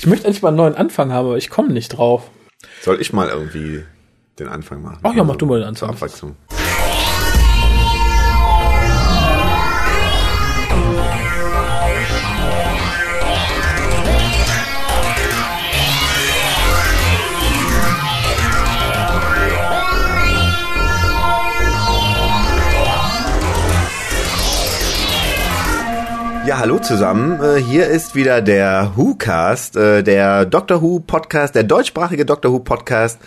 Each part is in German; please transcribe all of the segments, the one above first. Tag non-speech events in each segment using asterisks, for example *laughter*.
Ich möchte endlich mal einen neuen Anfang haben, aber ich komme nicht drauf. Soll ich mal irgendwie den Anfang machen? Ach ja, mach du mal den Anfang. Abwechslung. Ja, hallo zusammen. Äh, Hier ist wieder der Who-Cast, äh, der Doctor Who Podcast, der deutschsprachige Doctor Who Podcast.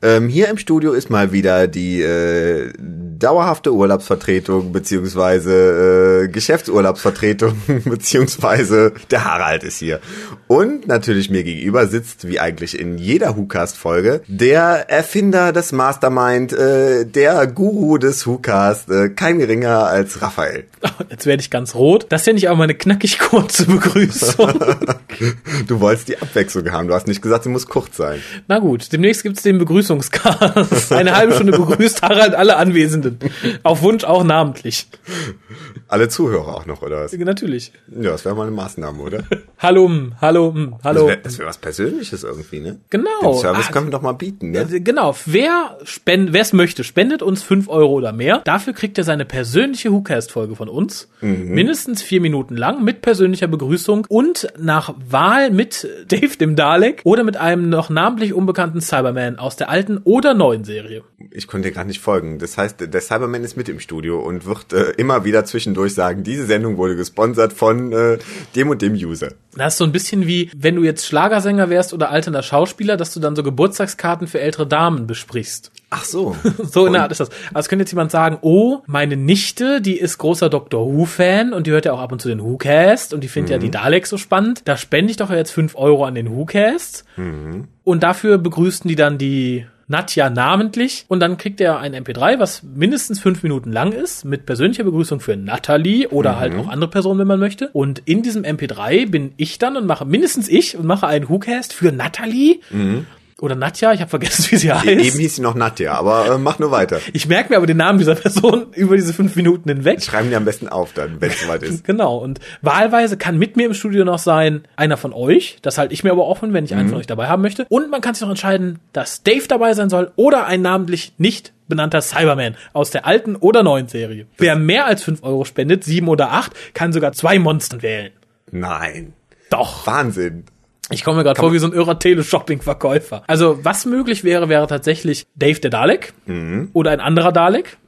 Ähm, Hier im Studio ist mal wieder die äh, dauerhafte Urlaubsvertretung beziehungsweise äh, Geschäftsurlaubsvertretung *laughs* beziehungsweise der Harald ist hier. Und natürlich mir gegenüber sitzt, wie eigentlich in jeder Who-Cast-Folge, der Erfinder des Mastermind, äh, der Guru des Who-Cast, äh, kein geringer als Raphael. *laughs* Jetzt werde ich ganz rot. Das ist ja nicht auch meine knackig kurze Begrüßung. *laughs* Du wolltest die Abwechslung haben. Du hast nicht gesagt, sie muss kurz sein. Na gut, demnächst gibt's den Begrüßungscast. Eine halbe Stunde begrüßt Harald alle Anwesenden. Auf Wunsch auch namentlich. Alle Zuhörer auch noch, oder was? Natürlich. Ja, das wäre mal eine Maßnahme, oder? *laughs* Hallo, mm, hallo, mm, Das hallo. wäre wär was Persönliches irgendwie, ne? Genau. Den Service Ah, können wir doch mal bieten, ne? Äh, Genau, wer spend, wer es möchte, spendet uns fünf Euro oder mehr. Dafür kriegt er seine persönliche WhoCast-Folge von uns. Mindestens vier Minuten lang mit persönlicher Begrüßung und nach Wahl mit *laughs* Dave dem Dalek oder mit einem noch namentlich unbekannten Cyberman aus der alten oder neuen Serie. Ich konnte dir gerade nicht folgen. Das heißt, der Cyberman ist mit im Studio und wird äh, immer wieder zwischendurch sagen, diese Sendung wurde gesponsert von äh, dem und dem User. Das ist so ein bisschen wie, wenn du jetzt Schlagersänger wärst oder alternder Schauspieler, dass du dann so Geburtstagskarten für ältere Damen besprichst. Ach so. *laughs* So in der Art ist das. Also könnte jetzt jemand sagen, oh, meine Nichte, die ist großer Doctor Who-Fan und die hört ja auch ab und zu den Who-Cast und die findet ja die Daleks so spannend. Da spende ich doch jetzt fünf Euro an den Who-Cast. Und dafür begrüßten die dann die Nadja namentlich und dann kriegt er ein MP3, was mindestens fünf Minuten lang ist, mit persönlicher Begrüßung für Natalie oder halt auch andere Personen, wenn man möchte. Und in diesem MP3 bin ich dann und mache, mindestens ich, und mache einen Who-Cast für Natalie. Oder Nadja, ich habe vergessen, *laughs* wie sie heißt. Eben hieß sie noch Nadja, aber äh, mach nur weiter. Ich merke mir aber den Namen dieser Person *laughs* über diese fünf Minuten hinweg. Schreiben die am besten auf dann, wenn es *laughs* soweit ist. Genau. Und wahlweise kann mit mir im Studio noch sein einer von euch. Das halte ich mir aber offen, wenn ich einen von euch dabei haben möchte. Und man kann sich noch entscheiden, dass Dave dabei sein soll oder ein namentlich nicht benannter Cyberman aus der alten oder neuen Serie. Wer mehr als fünf Euro spendet, sieben oder acht, kann sogar zwei Monster wählen. Nein. Doch. Wahnsinn. Ich komme mir gerade vor wie so ein irrer Teleshopping-Verkäufer. Also, was möglich wäre, wäre tatsächlich Dave der Dalek oder ein anderer Dalek.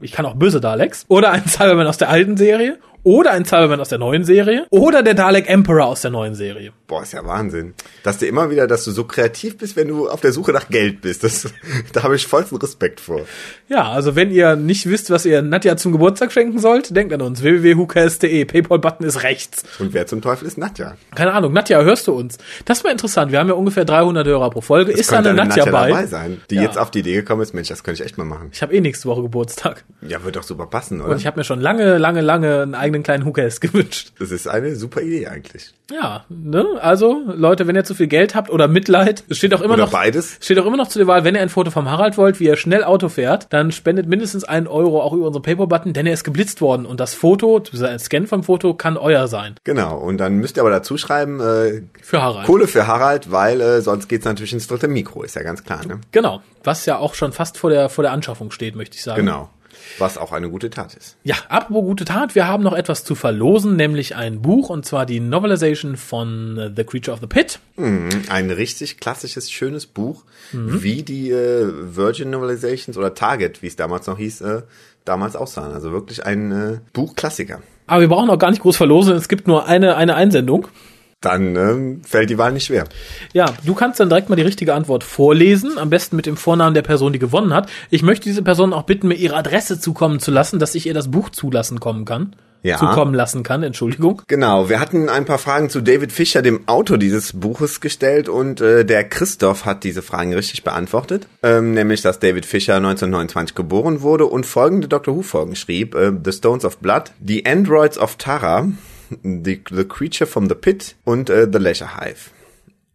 Ich kann auch böse Daleks. Oder ein Cyberman aus der alten Serie. Oder ein Cyberman aus der neuen Serie. Oder der Dalek Emperor aus der neuen Serie. Boah, ist ja Wahnsinn. Dass du immer wieder, dass du so kreativ bist, wenn du auf der Suche nach Geld bist. Das, *laughs* da habe ich vollsten Respekt vor. Ja, also wenn ihr nicht wisst, was ihr Nadja zum Geburtstag schenken sollt, denkt an uns. www.hucast.de. Paypal-Button ist rechts. Und wer zum Teufel ist Nadja? Keine Ahnung. Nadja, hörst du uns? Das war interessant. Wir haben ja ungefähr 300 Hörer pro Folge. ist da Könnte eine Nadja, bei? dabei sein, die Ja. jetzt auf die Idee gekommen ist, Mensch, das könnte ich echt mal machen. Ich habe eh nächste Woche Geburtstag. Ja, wird doch super passen, oder? Und ich habe mir schon lange, lange, lange einen eigenen kleinen Hookers *laughs* gewünscht. das ist eine super Idee eigentlich. Ja, ne? Also, Leute, wenn ihr zu viel Geld habt oder Mitleid, es steht auch immer Oder noch beides. steht auch immer noch zu der Wahl, wenn ihr ein Foto vom Harald wollt, wie er schnell Auto fährt, dann spendet mindestens einen Euro auch über unseren Paypal-Button, denn er ist geblitzt worden und das Foto, ein Scan vom Foto kann euer sein. Genau. Und dann müsst ihr aber dazu schreiben, äh, Für Harald. Kohle für Harald, weil äh, sonst geht's natürlich ins dritte Mikro, ist ja ganz klar, ne? Genau. Was ja auch schon fast vor der, vor der Anschaffung steht, möchte ich sagen. Genau. Was auch eine gute Tat ist. Ja, apropos gute Tat, wir haben noch etwas zu verlosen, nämlich ein Buch, und zwar die Novelization von The Creature of the Pit. Ein richtig klassisches, schönes Buch, wie die äh, Virgin Novelizations oder Target, wie es damals noch hieß, äh, damals aussahen. Also wirklich ein äh, Buchklassiker. Aber wir brauchen auch gar nicht groß verlosen, es gibt nur eine, eine Einsendung. Dann ähm, fällt die Wahl nicht schwer. Ja, du kannst dann direkt mal die richtige Antwort vorlesen, am besten mit dem Vornamen der Person, die gewonnen hat. Ich möchte diese Person auch bitten, mir ihre Adresse zukommen zu lassen, dass ich ihr das Buch zulassen kommen kann. Ja. Zukommen lassen kann, Entschuldigung. Genau, wir hatten ein paar Fragen zu David Fischer, dem Autor dieses Buches, gestellt und äh, der Christoph hat diese Fragen richtig beantwortet. Ähm, nämlich, dass David Fischer 1929 geboren wurde und folgende Doctor Who-Folgen schrieb. Äh, the Stones of Blood, The Androids of Tara, The, the Creature from the Pit und äh, The Leisure Hive.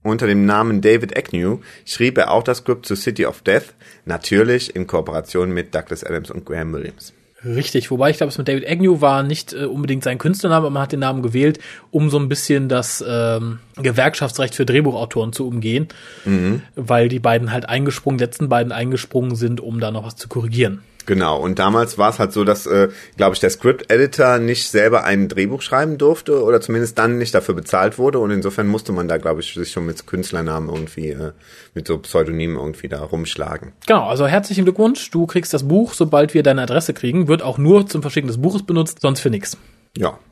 Unter dem Namen David Agnew schrieb er auch das Skript zu City of Death, natürlich in Kooperation mit Douglas Adams und Graham Williams. Richtig, wobei ich glaube, es mit David Agnew war nicht äh, unbedingt sein Künstlername, aber man hat den Namen gewählt, um so ein bisschen das ähm, Gewerkschaftsrecht für Drehbuchautoren zu umgehen, mhm. weil die beiden halt eingesprungen, letzten beiden eingesprungen sind, um da noch was zu korrigieren. Genau, und damals war es halt so, dass, äh, glaube ich, der Script-Editor nicht selber ein Drehbuch schreiben durfte oder zumindest dann nicht dafür bezahlt wurde und insofern musste man da, glaube ich, sich schon mit Künstlernamen irgendwie, äh, mit so Pseudonymen irgendwie da rumschlagen. Genau, also herzlichen Glückwunsch, du kriegst das Buch, sobald wir deine Adresse kriegen, wird auch nur zum Verschicken des Buches benutzt, sonst für nix. Ja. *laughs*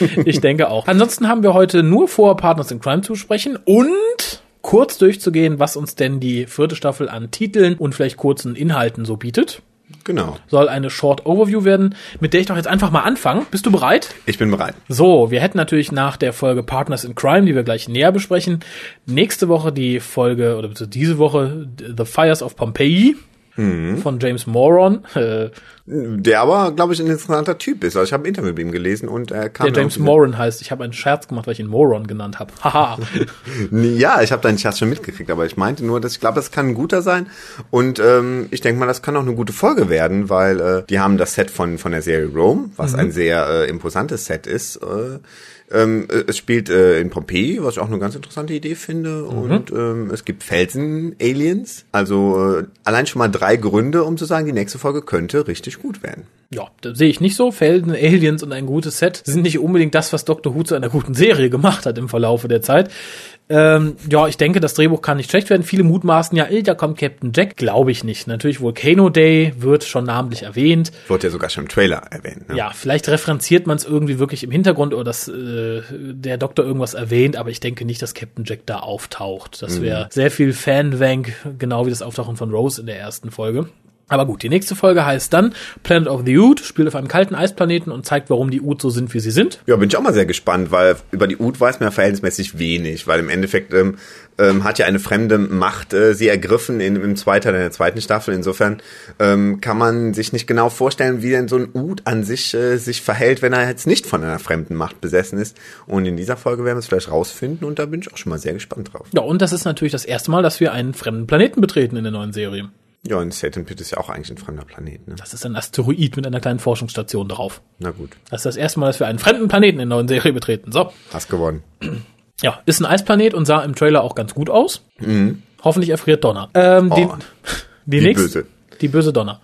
*laughs* ich denke auch. Ansonsten haben wir heute nur vor, Partners in Crime zu sprechen und kurz durchzugehen, was uns denn die vierte Staffel an Titeln und vielleicht kurzen Inhalten so bietet. Genau. Soll eine Short Overview werden, mit der ich doch jetzt einfach mal anfange. Bist du bereit? Ich bin bereit. So, wir hätten natürlich nach der Folge Partners in Crime, die wir gleich näher besprechen, nächste Woche die Folge, oder diese Woche The Fires of Pompeii mhm. von James Moron. Äh, der aber, glaube ich, ein interessanter Typ ist. Also ich habe ein Interview mit ihm gelesen und er kam. Der James Moran heißt. Ich habe einen Scherz gemacht, weil ich ihn Moron genannt habe. Haha. *laughs* ja, ich habe deinen Scherz schon mitgekriegt, aber ich meinte nur, dass ich glaube, das kann ein guter sein. Und ähm, ich denke mal, das kann auch eine gute Folge werden, weil äh, die haben das Set von, von der Serie Rome, was mhm. ein sehr äh, imposantes Set ist. Äh, ähm, äh, es spielt äh, in Pompeji, was ich auch eine ganz interessante Idee finde. Mhm. Und ähm, es gibt Felsen-Aliens. Also äh, allein schon mal drei Gründe, um zu sagen, die nächste Folge könnte richtig gut werden. Ja, das sehe ich nicht so. Felsen, Aliens und ein gutes Set sind nicht unbedingt das, was Dr. Who zu einer guten Serie *laughs* gemacht hat im Verlaufe der Zeit. Ähm, ja, ich denke, das Drehbuch kann nicht schlecht werden. Viele mutmaßen ja, da kommt Captain Jack. Glaube ich nicht. Natürlich Volcano Day wird schon namentlich erwähnt. Wird ja sogar schon im Trailer erwähnt. Ne? Ja, vielleicht referenziert man es irgendwie wirklich im Hintergrund oder dass äh, der Doktor irgendwas erwähnt, aber ich denke nicht, dass Captain Jack da auftaucht. Das wäre mhm. sehr viel Fanwank, genau wie das Auftauchen von Rose in der ersten Folge. Aber gut, die nächste Folge heißt dann Planet of the Ood, spielt auf einem kalten Eisplaneten und zeigt, warum die Ood so sind, wie sie sind. Ja, bin ich auch mal sehr gespannt, weil über die Ood weiß man ja verhältnismäßig wenig, weil im Endeffekt ähm, ähm, hat ja eine fremde Macht äh, sie ergriffen in, im zweiten in der zweiten Staffel. Insofern ähm, kann man sich nicht genau vorstellen, wie denn so ein Ood an sich äh, sich verhält, wenn er jetzt nicht von einer fremden Macht besessen ist. Und in dieser Folge werden wir es vielleicht rausfinden und da bin ich auch schon mal sehr gespannt drauf. Ja, und das ist natürlich das erste Mal, dass wir einen fremden Planeten betreten in der neuen Serie. Ja, und Satan Pit ist ja auch eigentlich ein fremder Planet. Ne? Das ist ein Asteroid mit einer kleinen Forschungsstation drauf. Na gut. Das ist das erste Mal, dass wir einen fremden Planeten in der neuen Serie betreten. So. Hast gewonnen. Ja, ist ein Eisplanet und sah im Trailer auch ganz gut aus. Mhm. Hoffentlich erfriert Donner. Ähm, oh, die, die, die nächste. Die böse Donner.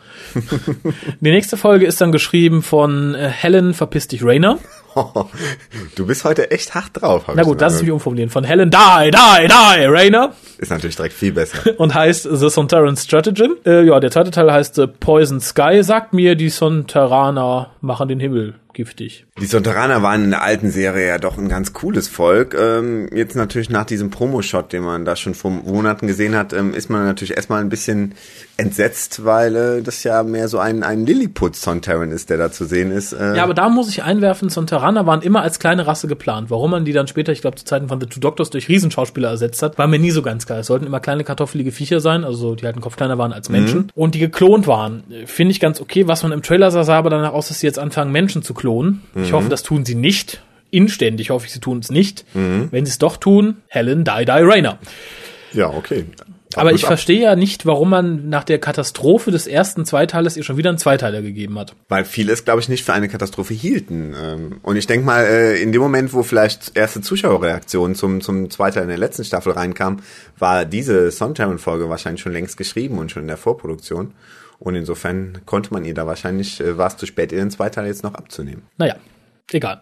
die nächste Folge ist dann geschrieben von äh, Helen Verpiss dich Rainer. *laughs* du bist heute echt hart drauf. Na gut, das ist wie umformulieren. Von Helen Die, Die, Die, Rainer. Ist natürlich direkt viel besser. *laughs* Und heißt The Sontaran Stratagem. Äh, ja, der zweite Teil heißt The Poison Sky. Sagt mir, die Sontaraner machen den Himmel giftig. Die Sonteraner waren in der alten Serie ja doch ein ganz cooles Volk. Ähm, jetzt natürlich nach diesem Promo-Shot, den man da schon vor Monaten gesehen hat, ähm, ist man natürlich erstmal ein bisschen entsetzt, weil äh, das ja mehr so ein, ein Lilliput-Sontaran ist, der da zu sehen ist. Äh. Ja, aber da muss ich einwerfen, Sonteraner waren immer als kleine Rasse geplant. Warum man die dann später, ich glaube zu Zeiten von The Two Doctors, durch Riesenschauspieler ersetzt hat, war mir nie so ganz klar. Es sollten immer kleine kartoffelige Viecher sein, also die halt einen Kopf kleiner waren als Menschen. Mhm. Und die geklont waren. Finde ich ganz okay. Was man im Trailer sah, sah aber danach aus, dass sie jetzt anfangen, Menschen zu klonen. Mhm. Ich hoffe, das tun sie nicht. Inständig hoffe ich, sie tun es nicht. Mhm. Wenn sie es doch tun, Helen, die, die, Rainer. Ja, okay. Aber ich verstehe ja nicht, warum man nach der Katastrophe des ersten Zweiteiles ihr schon wieder einen Zweiteiler gegeben hat. Weil viele es, glaube ich, nicht für eine Katastrophe hielten. Ähm, und ich denke mal, äh, in dem Moment, wo vielleicht erste Zuschauerreaktionen zum, zum Zweiteil in der letzten Staffel reinkamen, war diese Sontaran-Folge wahrscheinlich schon längst geschrieben und schon in der Vorproduktion. Und insofern konnte man ihr da wahrscheinlich, äh, war es zu spät, ihr den Zweiteil jetzt noch abzunehmen. Naja, Egal.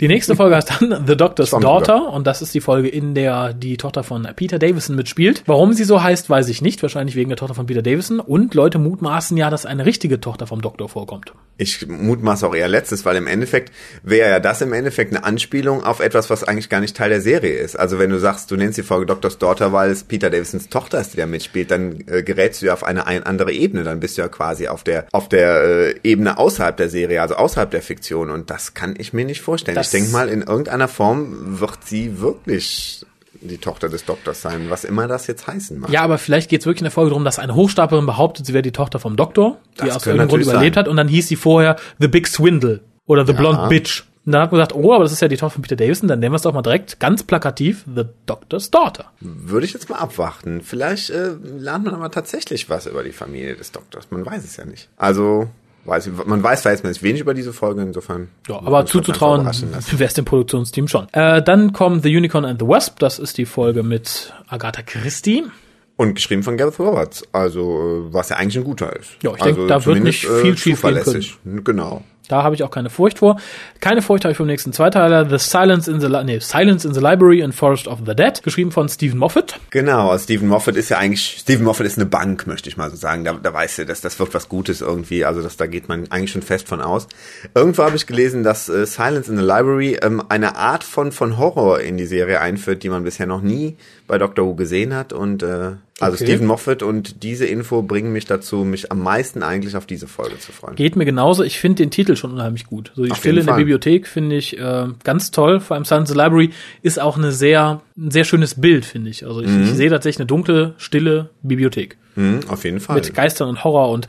Die nächste Folge heißt dann The Doctor's Daughter und das ist die Folge, in der die Tochter von Peter Davison mitspielt. Warum sie so heißt, weiß ich nicht. Wahrscheinlich wegen der Tochter von Peter Davison. Und Leute mutmaßen ja, dass eine richtige Tochter vom Doktor vorkommt. Ich mutmaße auch eher letztes, weil im Endeffekt wäre ja das im Endeffekt eine Anspielung auf etwas, was eigentlich gar nicht Teil der Serie ist. Also wenn du sagst, du nennst die Folge Doctor's Daughter, weil es Peter Davisons Tochter ist, die da mitspielt, dann äh, gerätst du ja auf eine ein andere Ebene. Dann bist du ja quasi auf der auf der äh, Ebene außerhalb der Serie, also außerhalb der Fiktion. Und das kann ich mir nicht vorstellen. Das ich denke mal, in irgendeiner Form wird sie wirklich die Tochter des Doktors sein, was immer das jetzt heißen mag. Ja, aber vielleicht geht es wirklich in der Folge darum, dass eine Hochstaplerin behauptet, sie wäre die Tochter vom Doktor, die das aus irgendeinem Grund überlebt sein. hat und dann hieß sie vorher The Big Swindle oder The ja. Blonde Bitch. Und dann hat man gesagt, oh, aber das ist ja die Tochter von Peter Davison, dann nennen wir es doch mal direkt ganz plakativ The Doctor's Daughter. Würde ich jetzt mal abwarten. Vielleicht äh, lernt man aber tatsächlich was über die Familie des Doktors. Man weiß es ja nicht. Also weiß ich, man weiß verhältnismäßig wenig über diese Folge, insofern. Ja, aber zuzutrauen *laughs* wäre es dem Produktionsteam schon. Äh, dann kommt The Unicorn and the Wasp, das ist die Folge mit Agatha Christie. Und geschrieben von Gareth Roberts, also äh, was ja eigentlich ein guter ist. Ja, ich also denke, da wird nicht viel äh, schief gehen zuverlässig. Genau. Da habe ich auch keine Furcht vor. Keine Furcht habe ich vom nächsten Zweiteiler, The Silence in the, nee, Silence in the Library and Forest of the Dead, geschrieben von Stephen Moffat. Genau, also Stephen Moffat ist ja eigentlich, Stephen Moffat ist eine Bank, möchte ich mal so sagen. Da, da weißt du, dass das wird was Gutes irgendwie. Also das, da geht man eigentlich schon fest von aus. Irgendwo habe ich gelesen, dass äh, Silence in the Library ähm, eine Art von, von Horror in die Serie einführt, die man bisher noch nie bei Doctor Who gesehen hat. Und äh, also Okay. Stephen Moffat und diese Info bringen mich dazu, mich am meisten eigentlich auf diese Folge zu freuen. Geht mir genauso. Ich finde den Titel schon unheimlich gut. So die Auf Stille in der. Bibliothek finde ich äh, ganz toll. Vor allem Silence the Library ist auch eine sehr, ein sehr schönes Bild, finde ich. Also ich, Mhm. ich sehe tatsächlich eine dunkle, stille Bibliothek. Mhm, auf jeden Fall. mit Geistern und Horror und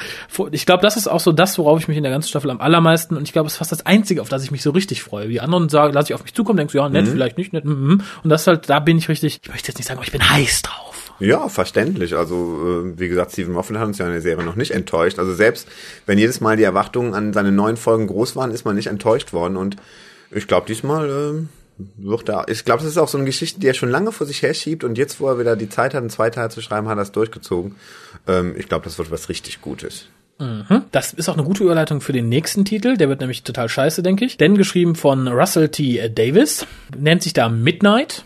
ich glaube, das ist auch so das, worauf ich mich in der ganzen Staffel am allermeisten und ich glaube, es ist fast das Einzige, auf das ich mich so richtig freue. Die anderen sagen, lasse ich auf mich zukommen, denkst du, ja, Mhm. nett, vielleicht nicht, nett, mhm. und das ist halt, da bin ich richtig, ich möchte jetzt nicht sagen, aber ich bin heiß drauf. Ja, verständlich. Also, äh, wie gesagt, Stephen Moffat hat uns ja in der Serie noch nicht enttäuscht. Also selbst wenn jedes Mal die Erwartungen an seine neuen Folgen groß waren, ist man nicht enttäuscht worden. Und ich glaube, diesmal ähm, wird er. Ich glaube, das ist auch so eine Geschichte, die er schon lange vor sich herschiebt und jetzt, wo er wieder die Zeit hat, einen Zweiteil zu schreiben, hat er es durchgezogen. Ähm, ich glaube, das wird was richtig Gutes. Das ist auch eine gute Überleitung für den nächsten Titel, der wird nämlich total scheiße, denke ich. Denn geschrieben von Russell T. Davis, nennt sich da Midnight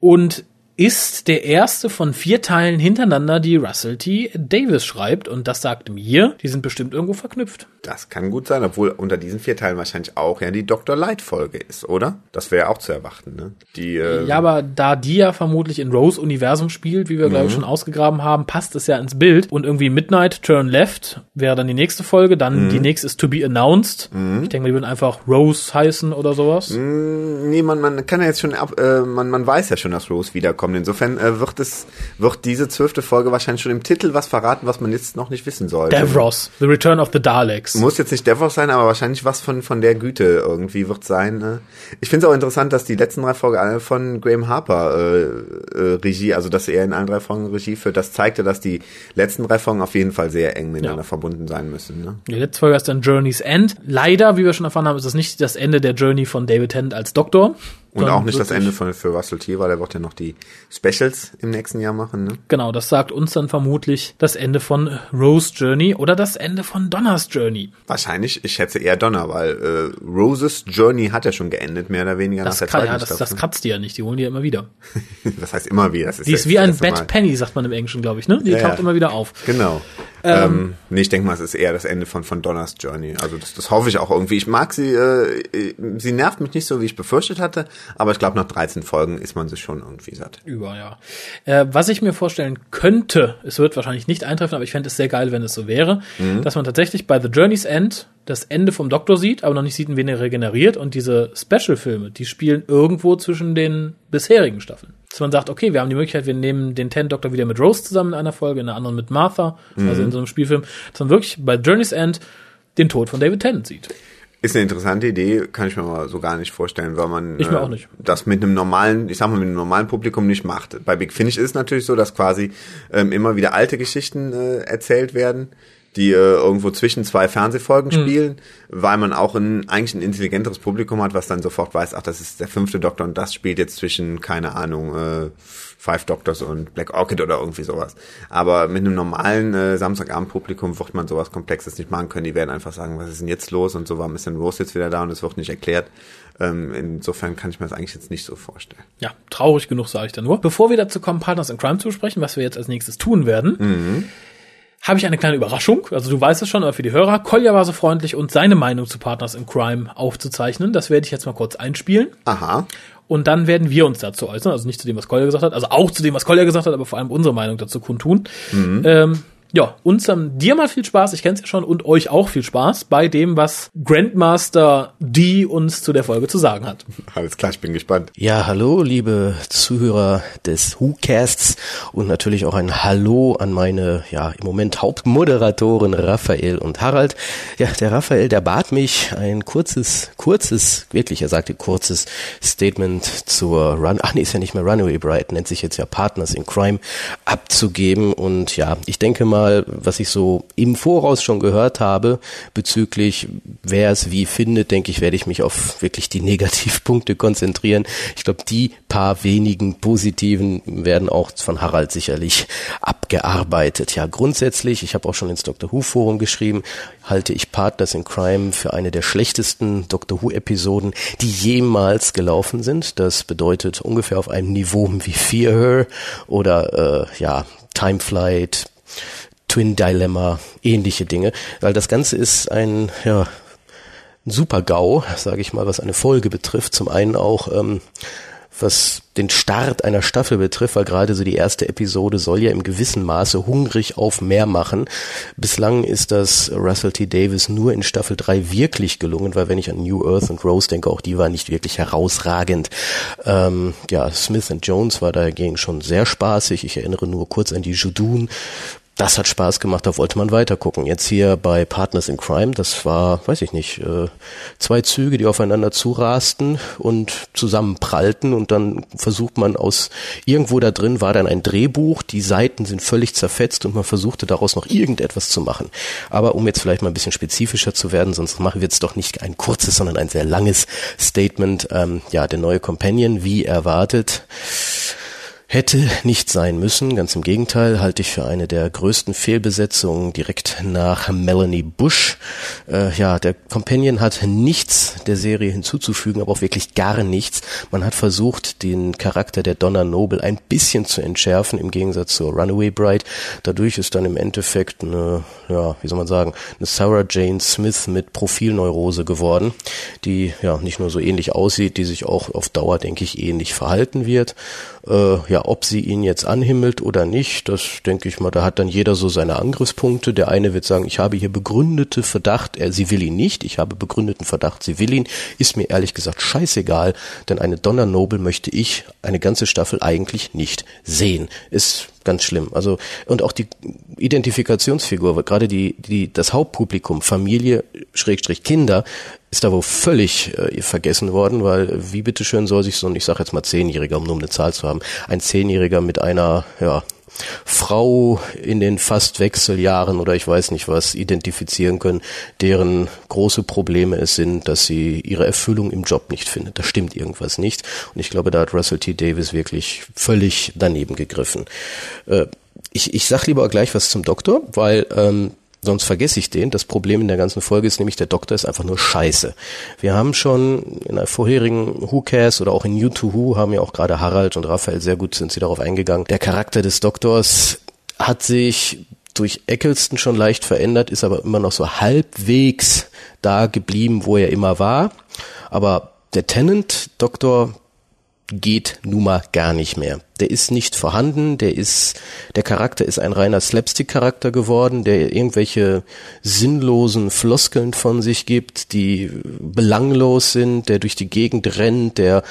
und ist der erste von vier Teilen hintereinander, die Russell T. Davis schreibt. Und das sagt mir, die sind bestimmt irgendwo verknüpft. Das kann gut sein, obwohl unter diesen vier Teilen wahrscheinlich auch ja die Dr. Light-Folge ist, oder? Das wäre ja auch zu erwarten, ne? Die, äh, Ja, aber da die ja vermutlich in Rose Universum spielt, wie wir glaube ich schon ausgegraben haben, passt es ja ins Bild. Und irgendwie Midnight Turn Left wäre dann die nächste Folge, dann die nächste ist To Be Announced. Ich denke mal, die würden einfach Rose heißen oder sowas. Nee, man, man kann ja jetzt schon ab, äh, man, man weiß ja schon, dass Rose wiederkommt. Insofern äh, wird es, wird diese zwölfte Folge wahrscheinlich schon im Titel was verraten, was man jetzt noch nicht wissen sollte. Davros, The Return of the Daleks. Muss jetzt nicht Davos sein, aber wahrscheinlich was von, von der Güte irgendwie wird sein. Ne? Ich finde es auch interessant, dass die letzten drei Folgen alle von Graham Harper äh, äh, Regie, also dass er in allen drei Folgen Regie führt, das zeigte, dass die letzten drei Folgen auf jeden Fall sehr eng miteinander Ja. verbunden sein müssen. Ne? Die letzte Folge ist dann Journey's End. Leider, wie wir schon erfahren haben, ist das nicht das Ende der Journey von David Tennant als Doktor. Und auch nicht das Ende von, für Russell T, weil er wird ja noch die Specials im nächsten Jahr machen. Ne? Genau, das sagt uns dann vermutlich das Ende von Rose Journey oder das Ende von Donner's Journey. Wahrscheinlich, ich schätze eher Donner, weil äh, Roses Journey hat ja schon geendet, mehr oder weniger Das, nach der kann, zweiten ja, das, das kratzt die ja nicht, die holen die ja immer wieder. *laughs* das heißt immer wieder. Das ist Die ist wie ein erste Mal. Bad Penny, sagt man im Englischen, glaube ich, ne? Die Ja, taucht ja. immer wieder auf. Genau. Ähm, nee, ich denke mal, es ist eher das Ende von, von Donners Journey. Also das, das hoffe ich auch irgendwie. Ich mag sie, äh, sie nervt mich nicht so, wie ich befürchtet hatte, aber ich glaube, nach 13 Folgen ist man sich schon irgendwie satt. Über, ja. Äh, was ich mir vorstellen könnte, es wird wahrscheinlich nicht eintreffen, aber ich fände es sehr geil, wenn es so wäre, Mhm. dass man tatsächlich bei The Journey's End das Ende vom Doktor sieht, aber noch nicht sieht, wen er regeneriert. Und diese Special-Filme, die spielen irgendwo zwischen den bisherigen Staffeln. Dass man sagt, okay, wir haben die Möglichkeit, wir nehmen den Ten Doktor wieder mit Rose zusammen in einer Folge, in einer anderen mit Martha, also Mhm. in so einem Spielfilm, dass man wirklich bei Journey's End den Tod von David Tennant sieht. Ist eine interessante Idee, kann ich mir aber so gar nicht vorstellen, weil man Ich mir äh, auch nicht. das mit einem normalen, ich sag mal, mit einem normalen Publikum nicht macht. Bei Big Finish ist es natürlich so, dass quasi ähm, immer wieder alte Geschichten äh, erzählt werden, die äh, irgendwo zwischen zwei Fernsehfolgen Mhm. spielen, weil man auch ein, eigentlich ein intelligenteres Publikum hat, was dann sofort weiß, ach, das ist der fünfte Doktor und das spielt jetzt zwischen, keine Ahnung, äh, Five Doctors und Black Orchid oder irgendwie sowas. Aber mit einem normalen äh, Samstagabend-Publikum wird man sowas Komplexes nicht machen können. Die werden einfach sagen, was ist denn jetzt los und so, warum ist denn Rose jetzt wieder da und es wird nicht erklärt. Ähm, insofern kann ich mir das eigentlich jetzt nicht so vorstellen. Ja, traurig genug, sage ich da nur. Bevor wir dazu kommen, Partners in Crime zu besprechen, was wir jetzt als nächstes tun werden, Mhm. Habe ich eine kleine Überraschung. Also du weißt es schon, aber für die Hörer. Kolja war so freundlich, uns seine Meinung zu Partners in Crime aufzuzeichnen. Das werde ich jetzt mal kurz einspielen. Aha. Und dann werden wir uns dazu äußern. Also nicht zu dem, was Kolja gesagt hat, also auch zu dem, was Kolja gesagt hat, aber vor allem unsere Meinung dazu kundtun. Ähm, ja, uns dann dir mal viel Spaß, ich kenne es ja schon, und euch auch viel Spaß bei dem, was Grandmaster D uns zu der Folge zu sagen hat. Alles klar, ich bin gespannt. Ja, hallo, liebe Zuhörer des WhoCasts und natürlich auch ein Hallo an meine, ja, im Moment Hauptmoderatoren Raphael und Harald. Ja, der Raphael, der bat mich, ein kurzes, kurzes, wirklich, er sagte kurzes Statement zur Run, ach nee, ist ja nicht mehr Runaway Bride, nennt sich jetzt ja Partners in Crime, abzugeben und ja, ich denke mal, mal, was ich so im Voraus schon gehört habe bezüglich, wer es wie findet, denke ich, werde ich mich auf wirklich die *laughs* Negativpunkte konzentrieren. Ich glaube, die paar wenigen positiven werden auch von Harald sicherlich abgearbeitet. Ja, grundsätzlich, ich habe auch schon ins Dr. Who Forum geschrieben, halte ich Partners in Crime für eine der schlechtesten Dr. Who Episoden, die jemals gelaufen sind. Das bedeutet ungefähr auf einem Niveau wie Fear Her oder äh, ja, Time Flight, Twin Dilemma, ähnliche Dinge, weil das Ganze ist ein, ja, ein Super-GAU, sage ich mal, was eine Folge betrifft. Zum einen auch ähm, was den Start einer Staffel betrifft, weil gerade so die erste Episode soll ja im gewissen Maße hungrig auf mehr machen. Bislang ist das Russell T. Davis nur in Staffel 3 wirklich gelungen, weil wenn ich an New Earth und Rose denke, auch die war nicht wirklich herausragend. Ähm, ja, Smith and Jones war dagegen schon sehr spaßig. Ich erinnere nur kurz an die Judun, das hat Spaß gemacht, da wollte man weiter gucken. Jetzt hier bei Partners in Crime, das war, weiß ich nicht, äh, zwei Züge, die aufeinander zurasten und zusammenprallten und dann versucht man aus irgendwo da drin war dann ein Drehbuch, die Seiten sind völlig zerfetzt und man versuchte daraus noch irgendetwas zu machen. Aber um jetzt vielleicht mal ein bisschen spezifischer zu werden, sonst machen wir jetzt doch nicht ein kurzes, sondern ein sehr langes Statement. Ähm, ja, der neue Companion, wie erwartet Hätte nicht sein müssen, ganz im Gegenteil, halte ich für eine der größten Fehlbesetzungen direkt nach Melanie Bush. Äh, ja, der Companion hat nichts der Serie hinzuzufügen, aber auch wirklich gar nichts. Man hat versucht, den Charakter der Donna Noble ein bisschen zu entschärfen, im Gegensatz zur Runaway Bride. Dadurch ist dann im Endeffekt eine, ja, wie soll man sagen, eine Sarah Jane Smith mit Profilneurose geworden, die ja nicht nur so ähnlich aussieht, die sich auch auf Dauer, denke ich, ähnlich verhalten wird. Äh, ja, ob sie ihn jetzt anhimmelt oder nicht, das denke ich mal, da hat dann jeder so seine Angriffspunkte. Der eine wird sagen, ich habe hier begründete Verdacht, er, sie will ihn nicht. Ich habe begründeten Verdacht, sie will ihn. Ist mir ehrlich gesagt scheißegal, denn eine Donner Noble möchte ich eine ganze Staffel eigentlich nicht sehen. Ist ganz schlimm. Also und auch die Identifikationsfigur, gerade die die das Hauptpublikum, Familie Schrägstrich Kinder ist da wohl völlig äh, vergessen worden, weil wie bitteschön soll sich so ein, ich sag jetzt mal Zehnjähriger, um nur eine Zahl zu haben, ein Zehnjähriger mit einer, ja, Frau in den fast Wechseljahren oder ich weiß nicht was identifizieren können, deren große Probleme es sind, dass sie ihre Erfüllung im Job nicht findet. Da stimmt irgendwas nicht. Und ich glaube, da hat Russell T. Davis wirklich völlig daneben gegriffen. Äh, ich, ich sag lieber gleich was zum Doktor, weil ähm, Sonst vergesse ich den. Das Problem in der ganzen Folge ist nämlich, der Doktor ist einfach nur scheiße. Wir haben schon in der vorherigen WhoCast oder auch in You to Who haben ja auch gerade Harald und Raphael sehr gut sind sie darauf eingegangen. Der Charakter des Doktors hat sich durch Eccleston schon leicht verändert, ist aber immer noch so halbwegs da geblieben, wo er immer war. Aber der Tenant Doktor geht nun mal gar nicht mehr. Der ist nicht vorhanden, der ist, der Charakter ist ein reiner Slapstick-Charakter geworden, der irgendwelche sinnlosen Floskeln von sich gibt, die belanglos sind, der durch die Gegend rennt, der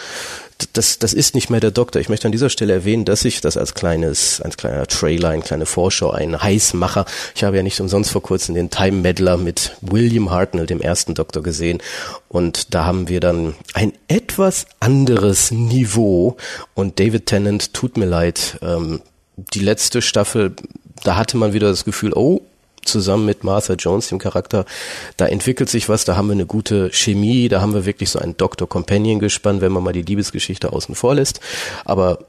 das, das ist nicht mehr der Doktor. Ich möchte an dieser Stelle erwähnen, dass ich das als kleines, als kleiner Trailer, eine kleine Vorschau, ein Heißmacher. Ich habe ja nicht umsonst vor kurzem den Time Meddler mit William Hartnell, dem ersten Doktor, gesehen. Und da haben wir dann ein etwas anderes Niveau. Und David Tennant, tut mir leid, ähm, die letzte Staffel, da hatte man wieder das Gefühl, oh, zusammen mit Martha Jones, dem Charakter, da entwickelt sich was, da haben wir eine gute Chemie, da haben wir wirklich so einen Doctor Companion gespannt, wenn man mal die Liebesgeschichte außen vor lässt. Aber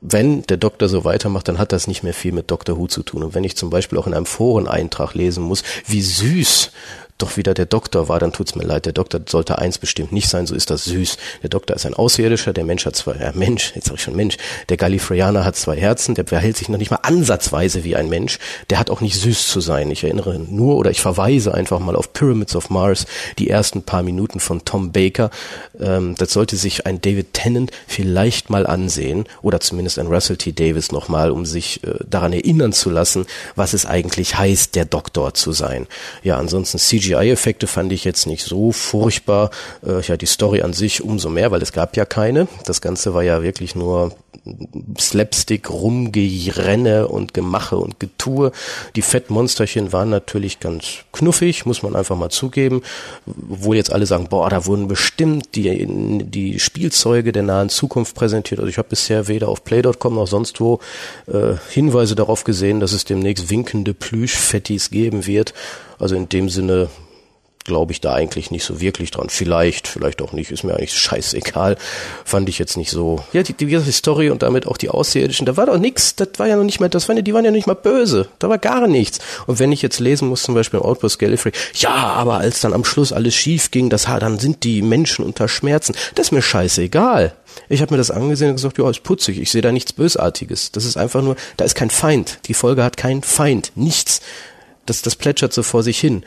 wenn der Doktor so weitermacht, dann hat das nicht mehr viel mit Doctor Who zu tun. Und wenn ich zum Beispiel auch in einem Foreneintrag lesen muss, wie süß doch wieder der Doktor war, dann tut's mir leid. Der Doktor sollte eins bestimmt nicht sein, so ist das süß. Der Doktor ist ein Außerirdischer, der Mensch hat zwei, ja Mensch, jetzt sag ich schon Mensch, der Gallifreyaner hat zwei Herzen, der verhält sich noch nicht mal ansatzweise wie ein Mensch, der hat auch nicht süß zu sein. Ich erinnere nur oder ich verweise einfach mal auf Pyramids of Mars, die ersten paar Minuten von Tom Baker. Ähm, das sollte sich ein David Tennant vielleicht mal ansehen oder zumindest ein Russell T. Davis nochmal, um sich äh, daran erinnern zu lassen, was es eigentlich heißt, der Doktor zu sein. Ja, ansonsten CG CGI-Effekte fand ich jetzt nicht so furchtbar. Äh, ja, die Story an sich umso mehr, weil es gab ja keine. Das Ganze war ja wirklich nur Slapstick, Rumgerenne und Gemache und Getue. Die Fettmonsterchen waren natürlich ganz knuffig, muss man einfach mal zugeben. Obwohl jetzt alle sagen, boah, da wurden bestimmt die, die Spielzeuge der nahen Zukunft präsentiert. Also ich habe bisher weder auf Play.com noch sonst wo äh, Hinweise darauf gesehen, dass es demnächst winkende Plüschfettis geben wird. Also in dem Sinne glaube ich da eigentlich nicht so wirklich dran. Vielleicht, vielleicht auch nicht, ist mir eigentlich scheißegal. Fand ich jetzt nicht so. Ja, die, die, Story und damit auch die Außerirdischen, da war doch nichts, das war ja noch nicht mal, das waren ja, die waren ja nicht mal böse. Da war gar nichts. Und wenn ich jetzt lesen muss, zum Beispiel im Outpost Gallifrey, ja, aber als dann am Schluss alles schief ging, das, dann sind die Menschen unter Schmerzen. Das ist mir scheißegal. Ich habe mir das angesehen und gesagt, ja, ist putzig, ich sehe da nichts Bösartiges. Das ist einfach nur, da ist kein Feind. Die Folge hat keinen Feind, nichts. Das, das plätschert so vor sich hin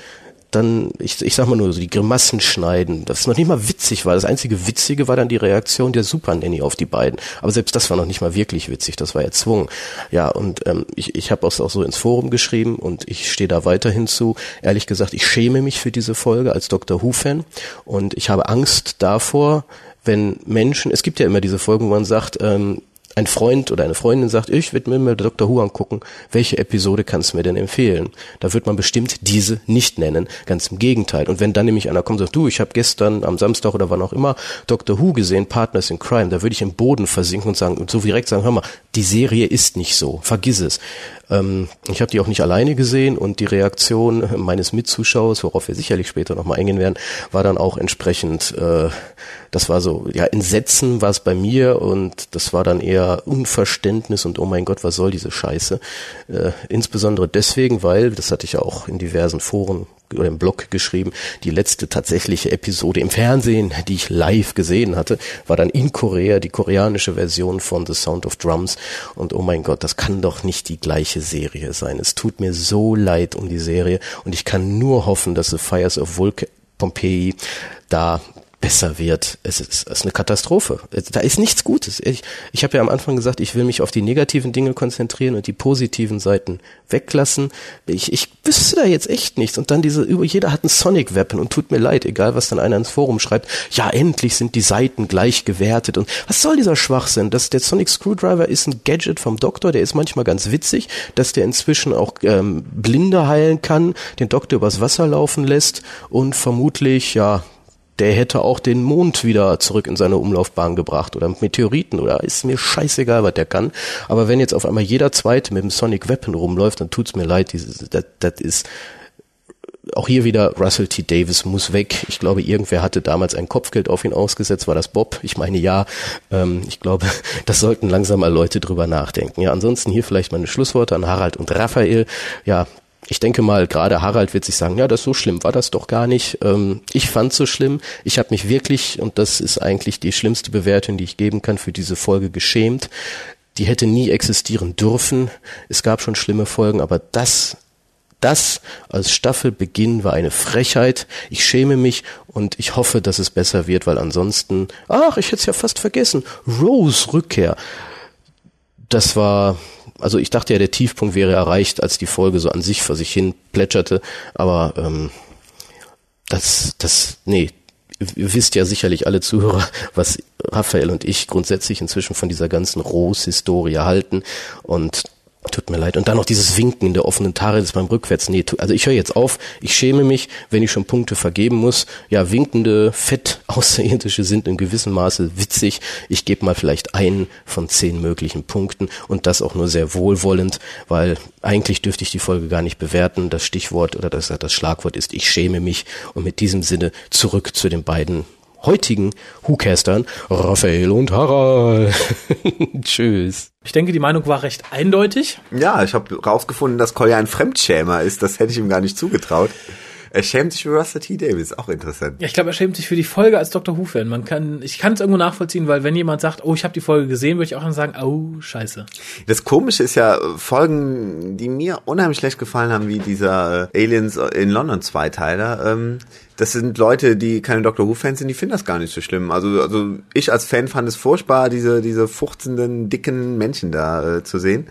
dann, ich, ich sag mal nur so, die Grimassen schneiden, das noch nicht mal witzig war. Das einzige Witzige war dann die Reaktion der Super Nanny auf die beiden. Aber selbst das war noch nicht mal wirklich witzig, das war erzwungen. Ja, und ähm, ich, ich habe auch so ins Forum geschrieben und ich stehe da weiterhin zu. Ehrlich gesagt, ich schäme mich für diese Folge als Dr. Who-Fan und ich habe Angst davor, wenn Menschen, es gibt ja immer diese Folgen, wo man sagt, ähm, ein Freund oder eine Freundin sagt, ich will mir mal Dr. Who angucken, welche Episode kannst du mir denn empfehlen? Da wird man bestimmt diese nicht nennen, ganz im Gegenteil. Und wenn dann nämlich einer kommt und sagt, du, ich habe gestern am Samstag oder wann auch immer Dr. Who gesehen, Partners in Crime, da würde ich im Boden versinken und sagen und so direkt sagen, hör mal, die Serie ist nicht so, vergiss es. Ähm, ich habe die auch nicht alleine gesehen und die Reaktion *laughs* meines Mitzuschauers, worauf wir sicherlich später nochmal eingehen werden, war dann auch entsprechend, äh, das war so, ja, Entsetzen war es bei mir und das war dann eher Unverständnis und oh mein Gott, was soll diese Scheiße? Äh, insbesondere deswegen, weil, das hatte ich auch in diversen Foren oder im Blog geschrieben, die letzte tatsächliche Episode im Fernsehen, die ich live gesehen hatte, war dann in Korea die koreanische Version von The Sound of Drums. Und oh mein Gott, das kann doch nicht die gleiche Serie sein. Es tut mir so leid um die Serie und ich kann nur hoffen, dass The Fires of Vulcan Pompeii da besser wird. Es ist, es ist eine Katastrophe. Da ist nichts Gutes. Ich, ich habe ja am Anfang gesagt, ich will mich auf die negativen Dinge konzentrieren und die positiven Seiten weglassen. Ich, ich wüsste da jetzt echt nichts. Und dann diese, jeder hat ein Sonic Weapon und tut mir leid, egal was dann einer ins Forum schreibt. Ja, endlich sind die Seiten gleich gewertet. Und was soll dieser Schwachsinn? Das, der Sonic Screwdriver ist ein Gadget vom Doktor, der ist manchmal ganz witzig, dass der inzwischen auch ähm, Blinde heilen kann, den Doktor übers Wasser laufen lässt und vermutlich, ja, der hätte auch den Mond wieder zurück in seine Umlaufbahn gebracht oder Meteoriten oder ist mir scheißegal, was der kann. Aber wenn jetzt auf einmal jeder Zweite mit dem Sonic Weapon rumläuft, dann tut's mir leid. Das, das ist auch hier wieder Russell T. Davis muss weg. Ich glaube, irgendwer hatte damals ein Kopfgeld auf ihn ausgesetzt. War das Bob? Ich meine ja. Ähm, ich glaube, *laughs* das sollten langsam mal Leute drüber nachdenken. Ja, ansonsten hier vielleicht meine Schlussworte an Harald und Raphael. Ja, ich denke mal, gerade Harald wird sich sagen, ja, das so schlimm war das doch gar nicht. Ähm, ich fand so schlimm. Ich habe mich wirklich, und das ist eigentlich die schlimmste Bewertung, die ich geben kann für diese Folge, geschämt. Die hätte nie existieren dürfen. Es gab schon schlimme Folgen, aber das das als Staffelbeginn war eine Frechheit. Ich schäme mich und ich hoffe, dass es besser wird, weil ansonsten, ach, ich hätte es ja fast vergessen, Rose Rückkehr. Das war also ich dachte ja, der Tiefpunkt wäre erreicht, als die Folge so an sich vor sich hin plätscherte, aber ähm, das, das, nee, ihr wisst ja sicherlich alle Zuhörer, *laughs* was Raphael und ich grundsätzlich inzwischen von dieser ganzen Rose-Historie halten. Und Tut mir leid. Und dann noch dieses Winken in der offenen Tare das beim Rückwärts. Nee, also ich höre jetzt auf. Ich schäme mich, wenn ich schon Punkte vergeben muss. Ja, winkende, fett *laughs* Außerirdische sind in gewissem Maße witzig. Ich gebe mal vielleicht einen von zehn möglichen Punkten und das auch nur sehr wohlwollend, weil eigentlich dürfte ich die Folge gar nicht bewerten. Das Stichwort oder das, das Schlagwort ist, ich schäme mich. Und mit diesem Sinne zurück zu den beiden heutigen WhoCastern, Raphael und Harald. *laughs* Tschüss. Ich denke, die Meinung war recht eindeutig. Ja, ich habe rausgefunden, dass Kolja ein Fremdschämer ist. Das hätte ich ihm gar nicht zugetraut. Er schämt sich für Russell T. Davis, auch interessant. Ja, ich glaube, er schämt sich für die Folge als Dr. Who-Fan. Man kann, ich kann es irgendwo nachvollziehen, weil wenn jemand sagt, oh, ich habe die Folge gesehen, würde ich auch dann sagen, oh, scheiße. Das Komische ist ja, Folgen, die mir unheimlich schlecht gefallen haben, wie dieser äh, Aliens in London Zweiteiler, ähm, das sind Leute, die keine Doctor Who-Fans sind, die finden das gar nicht so schlimm. Also, also ich als Fan fand es furchtbar, diese, diese fuchzenden, dicken Männchen da äh, zu sehen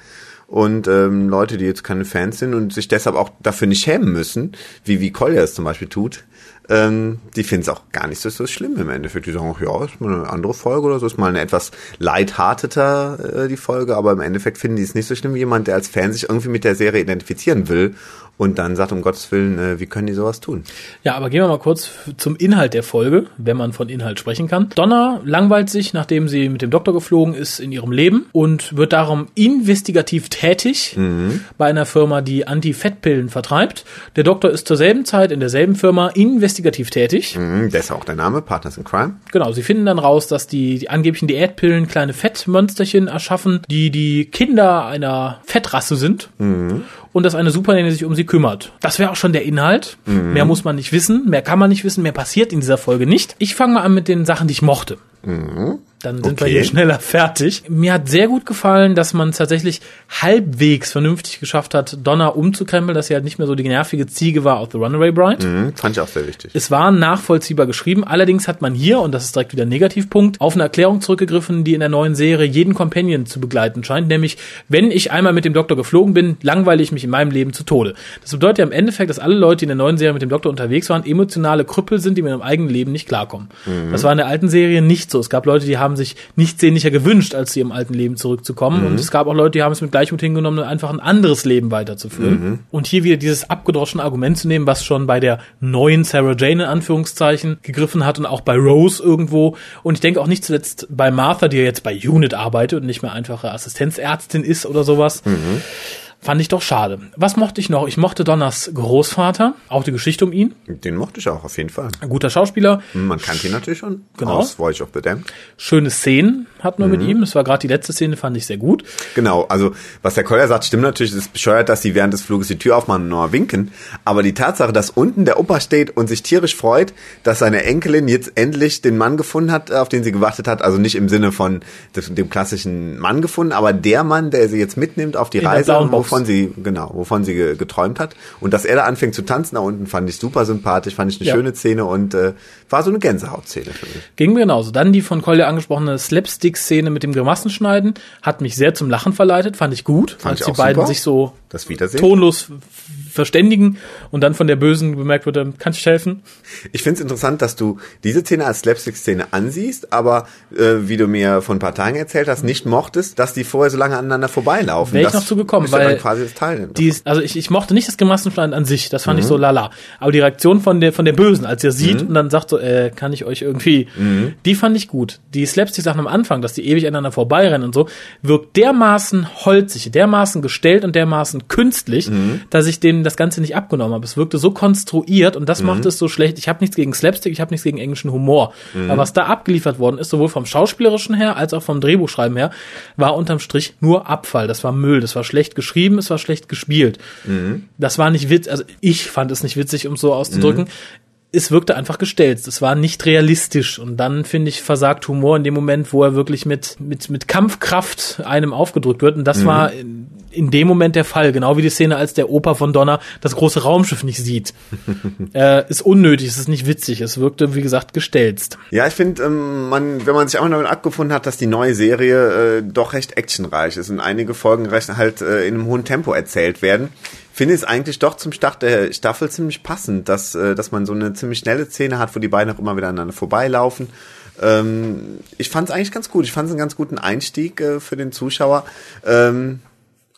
und ähm, Leute, die jetzt keine Fans sind und sich deshalb auch dafür nicht schämen müssen, wie wie Collier es zum Beispiel tut, ähm, die finden es auch gar nicht so, so schlimm im Endeffekt. Die sagen auch, ja, ist mal eine andere Folge oder so, ist mal eine etwas lighthearteter äh, die Folge, aber im Endeffekt finden die es nicht so schlimm wie jemand, der als Fan sich irgendwie mit der Serie identifizieren will und dann sagt, um Gottes Willen, äh, wie können die sowas tun? Ja, aber gehen wir mal kurz zum Inhalt der Folge, wenn man von Inhalt sprechen kann. Donna langweilt sich, nachdem sie mit dem Doktor geflogen ist, in ihrem Leben und wird darum investigativ tätig mhm. bei einer Firma, die Anti-Fettpillen vertreibt. Der Doktor ist zur selben Zeit in derselben Firma investigativ tätig. Mhm, das ist auch der Name, Partners in Crime. Genau, sie finden dann raus, dass die, die angeblichen Diätpillen kleine Fettmönsterchen erschaffen, die die Kinder einer Fettrasse sind. Mhm und dass eine Supernanny sich um sie kümmert. Das wäre auch schon der Inhalt. Mhm. Mehr muss man nicht wissen, mehr kann man nicht wissen, mehr passiert in dieser Folge nicht. Ich fange mal an mit den Sachen, die ich mochte. Mhm. Dann sind okay. wir hier schneller fertig. Mir hat sehr gut gefallen, dass man tatsächlich halbwegs vernünftig geschafft hat, Donna umzukrempeln, dass sie halt nicht mehr so die nervige Ziege war aus The Runaway Bride. Mhm, fand ich auch sehr wichtig. Es war nachvollziehbar geschrieben. Allerdings hat man hier, und das ist direkt wieder ein Negativpunkt, auf eine Erklärung zurückgegriffen, die in der neuen Serie jeden Companion zu begleiten scheint. Nämlich, wenn ich einmal mit dem Doktor geflogen bin, langweile ich mich in meinem Leben zu Tode. Das bedeutet ja im Endeffekt, dass alle Leute, die in der neuen Serie mit dem Doktor unterwegs waren, emotionale Krüppel sind, die mit ihrem eigenen Leben nicht klarkommen. Mhm. Das war in der alten Serie nicht so. Es gab Leute, die haben sich nichts sehnlicher gewünscht, als zu ihrem alten Leben zurückzukommen. Mhm. Und es gab auch Leute, die haben es mit Gleichmut hingenommen, einfach ein anderes Leben weiterzuführen. Mhm. Und hier wieder dieses abgedroschene Argument zu nehmen, was schon bei der neuen Sarah Jane in Anführungszeichen gegriffen hat und auch bei Rose irgendwo. Und ich denke auch nicht zuletzt bei Martha, die ja jetzt bei Unit arbeitet und nicht mehr einfache Assistenzärztin ist oder sowas. Mhm. Fand ich doch schade. Was mochte ich noch? Ich mochte Donners Großvater, auch die Geschichte um ihn. Den mochte ich auch, auf jeden Fall. Ein guter Schauspieler. Man kannte ihn natürlich schon. Genau. Aus Voyage of the Damned. Schöne Szenen hatten wir mhm. mit ihm. Das war gerade die letzte Szene, fand ich sehr gut. Genau, also was der Koller sagt, stimmt natürlich. Es ist bescheuert, dass sie während des Fluges die Tür aufmachen und nur winken. Aber die Tatsache, dass unten der Opa steht und sich tierisch freut, dass seine Enkelin jetzt endlich den Mann gefunden hat, auf den sie gewartet hat. Also nicht im Sinne von dem klassischen Mann gefunden, aber der Mann, der sie jetzt mitnimmt auf die In Reise, wovon sie, genau, wovon sie ge geträumt hat. Und dass er da anfängt zu tanzen da unten, fand ich super sympathisch, fand ich eine ja. schöne Szene und äh, war so eine Gänsehautszene für mich. Ging mir genauso. Dann die von Kolja angesprochene Slapstick-Szene mit dem Grimassenschneiden hat mich sehr zum Lachen verleitet, fand ich gut, fand als ich die beiden super. sich so tonlos verständigen und dann von der Bösen bemerkt wird, kannst du helfen? Ich finde es interessant, dass du diese Szene als Slapstick-Szene ansiehst, aber äh, wie du mir vor ein paar Tagen erzählt hast, nicht mochtest, dass die vorher so lange aneinander vorbeilaufen. Wäre ich noch zugekommen, weil quasi das Teil die, also ich, ich mochte nicht das Gemassenschneiden an sich, das fand mhm. ich so lala. Aber die Reaktion von der von der Bösen, als er sieht mhm. und dann sagt so, äh, kann ich euch irgendwie, mhm. die fand ich gut. Die Slapstick-Sachen am Anfang, dass die ewig aneinander vorbeirennen und so, wirkt dermaßen holzig, dermaßen gestellt und dermaßen künstlich, mhm. dass ich dem das Ganze nicht abgenommen habe. Es wirkte so konstruiert und das mhm. macht es so schlecht. Ich habe nichts gegen Slapstick, ich habe nichts gegen englischen Humor. Mhm. Aber was da abgeliefert worden ist, sowohl vom Schauspielerischen her als auch vom Drehbuchschreiben her, war unterm Strich nur Abfall. Das war Müll. Das war schlecht geschrieben, es war schlecht gespielt. Mhm. Das war nicht witzig, also ich fand es nicht witzig, um so auszudrücken. Es wirkte einfach gestellt. Es war nicht realistisch. Und dann, finde ich, versagt Humor in dem Moment, wo er wirklich mit, mit, mit Kampfkraft einem aufgedrückt wird. Und das mhm. war in, in, dem Moment der Fall. Genau wie die Szene, als der Opa von Donner das große Raumschiff nicht sieht. *laughs* äh, ist unnötig, es ist nicht witzig. Es wirkte, wie gesagt, gestelzt. Ja, ich finde, ähm, man, wenn man sich auch damit abgefunden hat, dass die neue Serie äh, doch recht actionreich ist und einige Folgen recht halt äh, in einem hohen Tempo erzählt werden, finde es eigentlich doch zum Start der Staffel ziemlich passend, dass, äh, dass man so eine ziemlich schnelle Szene hat, wo die beiden auch immer wieder aneinander vorbeilaufen. Ähm, ich fand es eigentlich ganz gut. Ich fand es einen ganz guten Einstieg äh, für den Zuschauer. Ähm,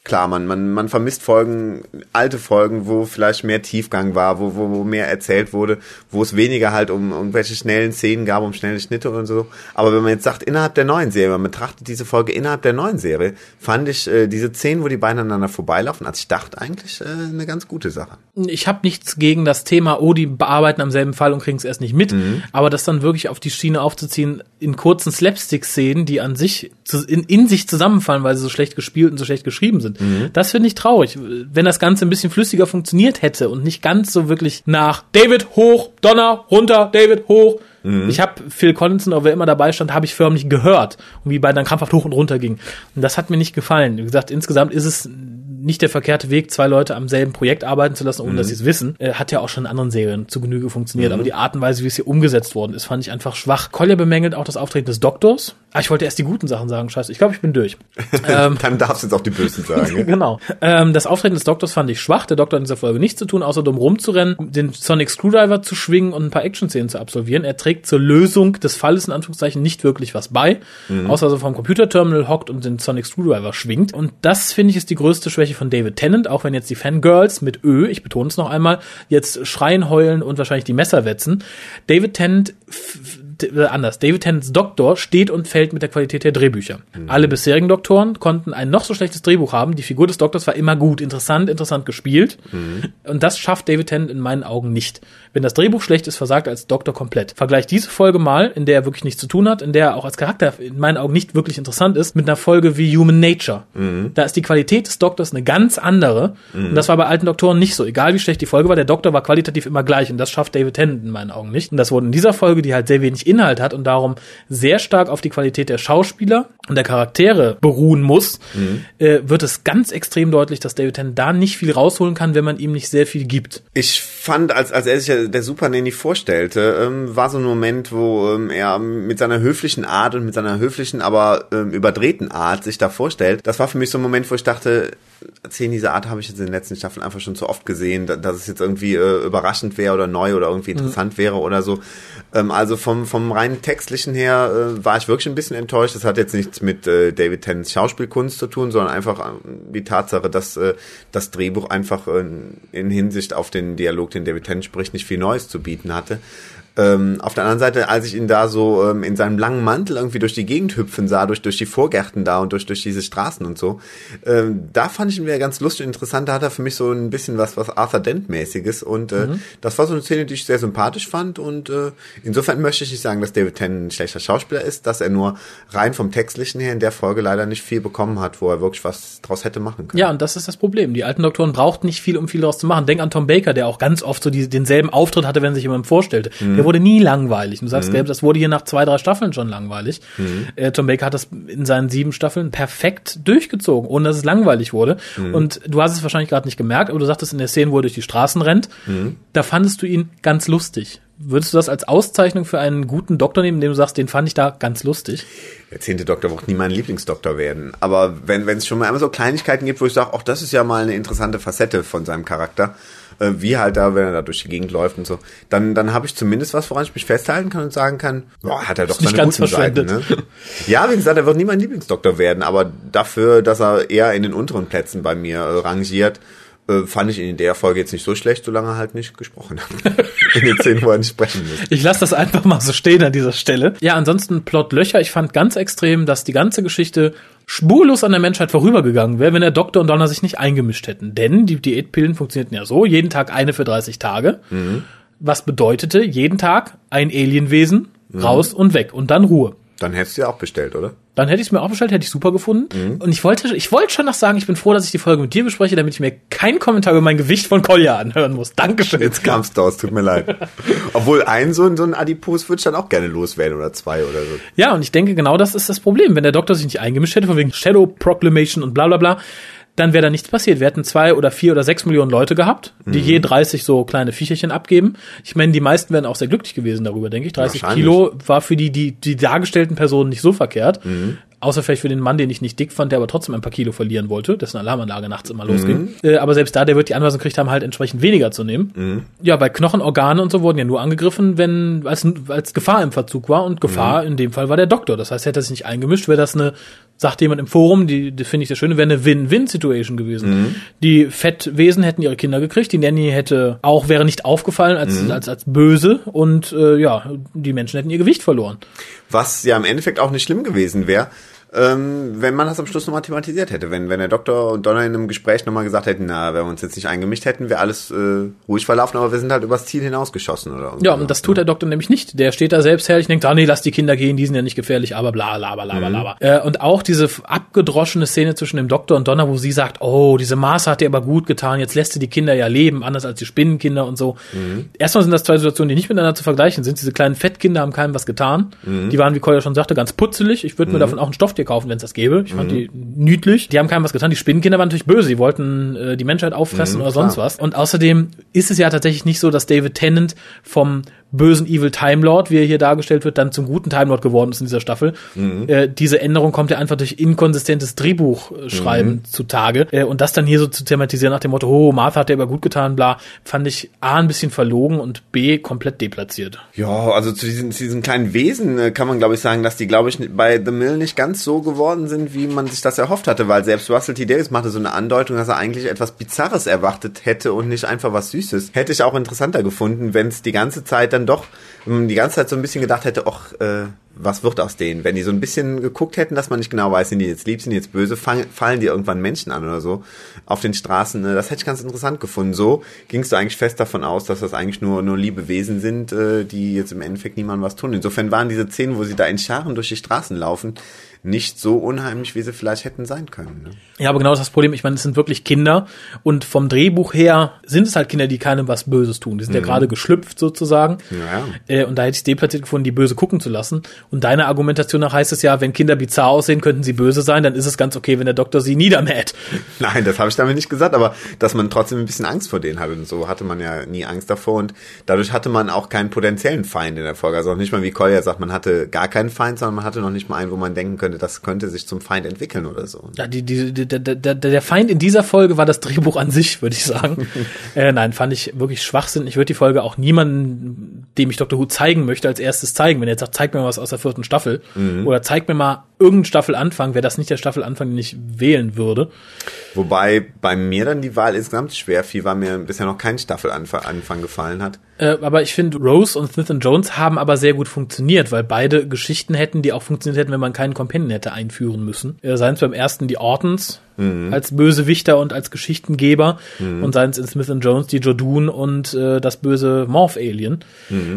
klar, man, man, man vermisst Folgen, alte Folgen, wo vielleicht mehr Tiefgang war, wo, wo, wo mehr erzählt wurde, wo es weniger halt um irgendwelche schnellen Szenen gab, um schnelle Schnitte und so. Aber wenn man jetzt sagt, innerhalb der neuen Serie, man betrachtet diese Folge innerhalb der neuen Serie, fand ich äh, diese Szenen, wo die beiden aneinander vorbeilaufen, als ich dachte, eigentlich äh, eine ganz gute Sache. Ich habe nichts gegen das Thema, oh, die bearbeiten am selben Fall und kriegen es erst nicht mit, mhm. aber das dann wirklich auf die Schiene aufzuziehen, in kurzen Slapstick-Szenen, die an sich in, in sich zusammenfallen, weil sie so schlecht gespielt und so schlecht geschrieben sind. Mhm. Das finde ich traurig. Wenn das Ganze ein bisschen flüssiger funktioniert hätte und nicht ganz so wirklich nach David hoch, Donner runter, David hoch. Mhm. Ich habe Phil Collinson, oder wer immer dabei stand, habe ich förmlich gehört, wie bei dann krampfhaft hoch und runter ging. Und das hat mir nicht gefallen. Wie gesagt, insgesamt ist es nicht der verkehrte Weg, zwei Leute am selben Projekt arbeiten zu lassen, ohne mhm. dass sie es wissen. Äh, hat ja auch schon in anderen Serien zu Genüge funktioniert. Mhm. Aber die Art und Weise, wie es hier umgesetzt worden ist, fand ich einfach schwach. Collier bemängelt auch das Auftreten des Doktors. Ah, ich wollte erst die guten Sachen sagen, scheiße. Ich glaube, ich bin durch. *laughs* ähm, Dann darfst du jetzt auch die Bösen sagen. *laughs* genau. Ähm, das Auftreten des Doktors fand ich schwach. Der Doktor hat in dieser Folge nichts zu tun, außer dumm rumzurennen, den Sonic Screwdriver zu schwingen und ein paar Action-Szenen zu absolvieren. Er trägt zur Lösung des Falles in Anführungszeichen nicht wirklich was bei, Mhm. außer dass er vom Computerterminal hockt und den Sonic Screwdriver schwingt. Und das finde ich ist die größte Schwäche von David Tennant, auch wenn jetzt die Fangirls mit Ö, ich betone es noch einmal, jetzt schreien, heulen und wahrscheinlich die Messer wetzen. David Tennant anders. David Tennants Doktor steht und fällt mit der Qualität der Drehbücher. Alle bisherigen Doktoren konnten ein noch so schlechtes Drehbuch haben. Die Figur des Doktors war immer gut, interessant, interessant gespielt. Und das schafft David Tennant in meinen Augen nicht. Wenn das Drehbuch schlecht ist, versagt er als Doktor komplett. Vergleich diese Folge mal, in der er wirklich nichts zu tun hat, in der er auch als Charakter in meinen Augen nicht wirklich interessant ist, mit einer Folge wie Human Nature. Da ist die Qualität des Doktors eine ganz andere. Und das war bei alten Doktoren nicht so. Egal wie schlecht die Folge war, der Doktor war qualitativ immer gleich. Und das schafft David Tennant in meinen Augen nicht. Und das wurde in dieser Folge, die halt sehr wenig Inhalt hat und darum sehr stark auf die Qualität der Schauspieler und der Charaktere beruhen muss, äh, wird es ganz extrem deutlich, dass David Tennant da nicht viel rausholen kann, wenn man ihm nicht sehr viel gibt. Ich fand, als, als er sich der Super Nanny vorstellte, ähm, war so ein Moment, wo ähm, er mit seiner höflichen Art und mit seiner höflichen, aber ähm, überdrehten Art sich da vorstellt. Das war für mich so ein Moment, wo ich dachte, erzählen diese Art habe ich jetzt in den letzten Staffeln einfach schon zu oft gesehen, da- dass es jetzt irgendwie äh, überraschend wäre oder neu oder irgendwie interessant wäre oder so. Ähm, also vom, vom rein textlichen her äh, war ich wirklich ein bisschen enttäuscht. Das hat jetzt nichts mit äh, David Tennants Schauspielkunst zu tun, sondern einfach äh, die Tatsache, dass äh, das Drehbuch einfach äh, in Hinsicht auf den Dialog, den David Tennant spricht, nicht viel Neues zu bieten hatte. Ähm, auf der anderen Seite, als ich ihn da so ähm, in seinem langen Mantel irgendwie durch die Gegend hüpfen sah, durch, durch die Vorgärten da und durch, durch diese Straßen und so, ähm, da fand ich ihn wieder ganz lustig und interessant. Da hat er für mich so ein bisschen was, was Arthur Dent-mäßiges und äh, das war so eine Szene, die ich sehr sympathisch fand und äh, insofern möchte ich nicht sagen, dass David Tennant ein schlechter Schauspieler ist, dass er nur rein vom Textlichen her in der Folge leider nicht viel bekommen hat, wo er wirklich was draus hätte machen können. Ja, und das ist das Problem. Die alten Doktoren brauchten nicht viel, um viel daraus zu machen. Denk an Tom Baker, der auch ganz oft so die, denselben Auftritt hatte, wenn er sich jemand vorstellte. Der wurde nie langweilig. Du sagst, mhm. das wurde hier nach zwei, drei Staffeln schon langweilig. Äh, Tom Baker hat das in seinen sieben Staffeln perfekt durchgezogen, ohne dass es langweilig wurde. Und du hast es wahrscheinlich gerade nicht gemerkt, aber du sagtest in der Szene, wo er durch die Straßen rennt, da fandest du ihn ganz lustig. Würdest du das als Auszeichnung für einen guten Doktor nehmen, indem du sagst, den fand ich da ganz lustig? Der zehnte Doktor wird nie mein Lieblingsdoktor werden. Aber wenn es schon mal einmal so Kleinigkeiten gibt, wo ich sage, auch das ist ja mal eine interessante Facette von seinem Charakter, äh, wie halt da, wenn er da durch die Gegend läuft und so, dann dann habe ich zumindest was, woran ich mich festhalten kann und sagen kann, boah, hat er doch seine ganz guten Seiten. Ne? Ja, wie gesagt, er wird nie mein Lieblingsdoktor werden, aber dafür, dass er eher in den unteren Plätzen bei mir rangiert, äh, fand ich in der Folge jetzt nicht so schlecht, solange er halt nicht gesprochen hat. *laughs* in den Szenen, wo er nicht sprechen muss. Ich lasse das einfach mal so stehen an dieser Stelle. Ja, ansonsten Plotlöcher. Ich fand ganz extrem, dass die ganze Geschichte spurlos an der Menschheit vorübergegangen wäre, wenn der Doktor und Donner sich nicht eingemischt hätten. Denn die Diätpillen funktionierten ja so, jeden Tag eine für 30 Tage. Was bedeutete, jeden Tag ein Alienwesen, raus und weg und dann Ruhe. Dann hättest du ja auch bestellt, oder? Dann hätte ich es mir auch bestellt, hätte ich super gefunden. Und ich wollte, ich wollte schon noch sagen, ich bin froh, dass ich die Folge mit dir bespreche, damit ich mir keinen Kommentar über mein Gewicht von Kolja anhören muss. Dankeschön. Jetzt kam's draus, tut mir leid. *laughs* Obwohl ein so, ein- so ein Adipos würde ich dann auch gerne loswerden oder zwei oder so. Ja, und ich denke, genau das ist das Problem. Wenn der Doktor sich nicht eingemischt hätte, von wegen Shadow Proclamation und bla bla bla, dann wäre da nichts passiert. Wir hätten zwei oder vier oder sechs Millionen Leute gehabt, die je 30 so kleine Viecherchen abgeben. Ich meine, die meisten wären auch sehr glücklich gewesen darüber, denke ich. 30 Wahrscheinlich. Kilo war für die, die, die dargestellten Personen nicht so verkehrt. Außer vielleicht für den Mann, den ich nicht dick fand, der aber trotzdem ein paar Kilo verlieren wollte, dessen Alarmanlage nachts immer losging. Äh, aber selbst da, der wird die Anweisung gekriegt haben, halt entsprechend weniger zu nehmen. Ja, bei Knochen, Organe und so wurden ja nur angegriffen, wenn als, als Gefahr im Verzug war. Und Gefahr in dem Fall war der Doktor. Das heißt, hätte er sich nicht eingemischt, wäre das eine, sagt jemand im Forum, die, die finde ich das Schöne, wäre eine Win-Win-Situation gewesen. Die Fettwesen hätten ihre Kinder gekriegt, die Nanny hätte auch, wäre nicht aufgefallen als, als, als böse und äh, ja, die Menschen hätten ihr Gewicht verloren. Was ja im Endeffekt auch nicht schlimm gewesen wäre, ähm, wenn man das am Schluss nochmal thematisiert hätte. Wenn, wenn der Doktor und Donner in einem Gespräch nochmal gesagt hätten, na, wenn wir uns jetzt nicht eingemischt hätten, wäre alles äh, ruhig verlaufen, aber wir sind halt übers Ziel hinausgeschossen oder Ja, und das tut der Doktor nämlich nicht. Der steht da selbst herrlich und denkt, ah nee, lass die Kinder gehen, die sind ja nicht gefährlich, aber bla bla bla bla bla. Äh, und auch diese abgedroschene Szene zwischen dem Doktor und Donner, wo sie sagt, oh, diese Maße hat dir aber gut getan, jetzt lässt sie die Kinder ja leben, anders als die Spinnenkinder und so. Erstmal sind das zwei Situationen, die nicht miteinander zu vergleichen sind. Diese kleinen Fettkinder haben keinem was getan. Die waren, wie Kolja schon sagte, ganz putzelig. Ich würde mir davon auch ein Stofftier kaufen, wenn es das gäbe. Ich fand die niedlich. Die haben keinem was getan. Die Spinnenkinder waren natürlich böse. Die wollten äh, die Menschheit auffressen oder sonst was. Und außerdem ist es ja tatsächlich nicht so, dass David Tennant vom bösen Evil Time Lord, wie er hier dargestellt wird, dann zum guten Time Lord geworden ist in dieser Staffel. Mhm. Äh, diese Änderung kommt ja einfach durch inkonsistentes Drehbuchschreiben Mhm. zutage. Äh, und das dann hier so zu thematisieren nach dem Motto, oh, Martha hat dir aber gut getan, bla, fand ich A, ein bisschen verlogen und B, komplett deplatziert. Ja, also zu diesen, zu diesen kleinen Wesen äh, kann man, glaube ich, sagen, dass die, glaube ich, bei The Mill nicht ganz so geworden sind, wie man sich das erhofft hatte, weil selbst Russell T. Davis machte so eine Andeutung, dass er eigentlich etwas Bizarres erwartet hätte und nicht einfach was Süßes. Hätte ich auch interessanter gefunden, wenn es die ganze Zeit dann doch, wenn man die ganze Zeit so ein bisschen gedacht hätte, ach, äh, was wird aus denen? Wenn die so ein bisschen geguckt hätten, dass man nicht genau weiß, sind die jetzt lieb, sind die jetzt böse, fallen, die irgendwann Menschen an oder so auf den Straßen. äh, Das hätte ich ganz interessant gefunden. So gingst du eigentlich fest davon aus, dass das eigentlich nur, nur liebe Wesen sind, äh, die jetzt im Endeffekt niemandem was tun. Insofern waren diese Szenen, wo sie da in Scharen durch die Straßen laufen, nicht so unheimlich, wie sie vielleicht hätten sein können. Ne? Ja, aber genau das ist das Problem. Ich meine, es sind wirklich Kinder und vom Drehbuch her sind es halt Kinder, die keinem was Böses tun. Die sind ja gerade geschlüpft sozusagen. Ja. Äh, und da hätte ich deplatziert gefunden, die böse gucken zu lassen. Und deiner Argumentation nach heißt es ja, wenn Kinder bizarr aussehen, könnten sie böse sein, dann ist es ganz okay, wenn der Doktor sie niedermäht. *laughs* Nein, das habe ich damit nicht gesagt, aber dass man trotzdem ein bisschen Angst vor denen hatte und so hatte man ja nie Angst davor und dadurch hatte man auch keinen potenziellen Feind in der Folge. Also auch nicht mal wie Collier sagt, man hatte gar keinen Feind, sondern man hatte noch nicht mal einen, wo man denken könnte, das könnte sich zum Feind entwickeln oder so. Ja, die, die, die, der, der, Feind in dieser Folge war das Drehbuch an sich, würde ich sagen. *laughs* äh, nein, fand ich wirklich Schwachsinn. Ich würde die Folge auch niemandem, dem ich Dr. Who zeigen möchte, als erstes zeigen. Wenn er jetzt sagt, zeig mir mal was aus der vierten Staffel oder zeig mir mal irgendeinen Staffelanfang, wäre das nicht der Staffelanfang, den ich wählen würde. Wobei bei mir dann die Wahl insgesamt schwer fiel, weil mir bisher noch kein Staffelanfang gefallen hat. Äh, aber ich finde, Rose und Smith Jones haben aber sehr gut funktioniert, weil beide Geschichten hätten, die auch funktioniert hätten, wenn man keinen Companion hätte einführen müssen. Äh, seien es beim ersten die Ortons als Bösewichter und als Geschichtengeber und seien es in Smith Jones die Jodun und äh, das böse Morph-Alien.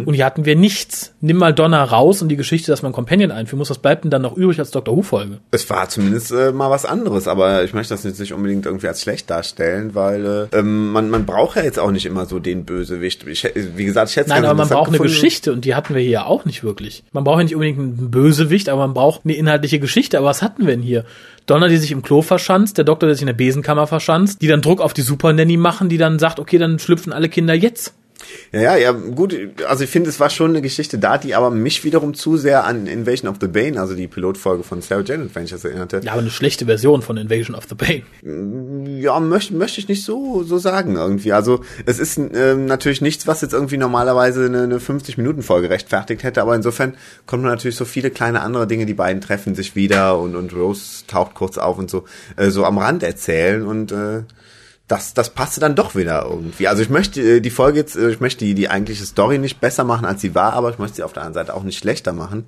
Und hier hatten wir nichts. Nimm mal Donner raus und die Geschichte, dass man Companion einführen muss, was bleibt denn dann noch übrig als Doctor Who-Folge? Es war zumindest äh, mal was anderes, aber ich möchte das jetzt nicht unbedingt irgendwie als schlecht darstellen, weil äh, ähm, man, man braucht ja jetzt auch nicht immer so den Bösewicht. Ich, wie gesagt, ich hätte Nein, aber man braucht eine gefunden. Geschichte und die hatten wir hier ja auch nicht wirklich. Man braucht ja nicht unbedingt einen Bösewicht, aber man braucht eine inhaltliche Geschichte. Aber was hatten wir denn hier? Donner, die sich im Klo verschanzt, der Doktor, der sich in der Besenkammer verschanzt, die dann Druck auf die Super Nanny machen, die dann sagt, okay, dann schlüpfen alle Kinder jetzt. Ja, ja, ja, gut. Also ich finde, es war schon eine Geschichte da, die aber mich wiederum zu sehr an Invasion of the Bane, also die Pilotfolge von Sarah Jane Adventures erinnerte. Ja, aber eine schlechte Version von Invasion of the Bane. Ja, möchte möchte ich nicht so so sagen irgendwie. Also es ist ähm, natürlich nichts, was jetzt irgendwie normalerweise eine, eine 50 Minuten Folge rechtfertigt hätte, aber insofern kommt man natürlich so viele kleine andere Dinge, die beiden treffen sich wieder und und Rose taucht kurz auf und so äh, so am Rand erzählen und äh, das, das passte dann doch wieder irgendwie. Also ich möchte äh, die Folge jetzt, äh, ich möchte die, die eigentliche Story nicht besser machen, als sie war, aber ich möchte sie auf der anderen Seite auch nicht schlechter machen.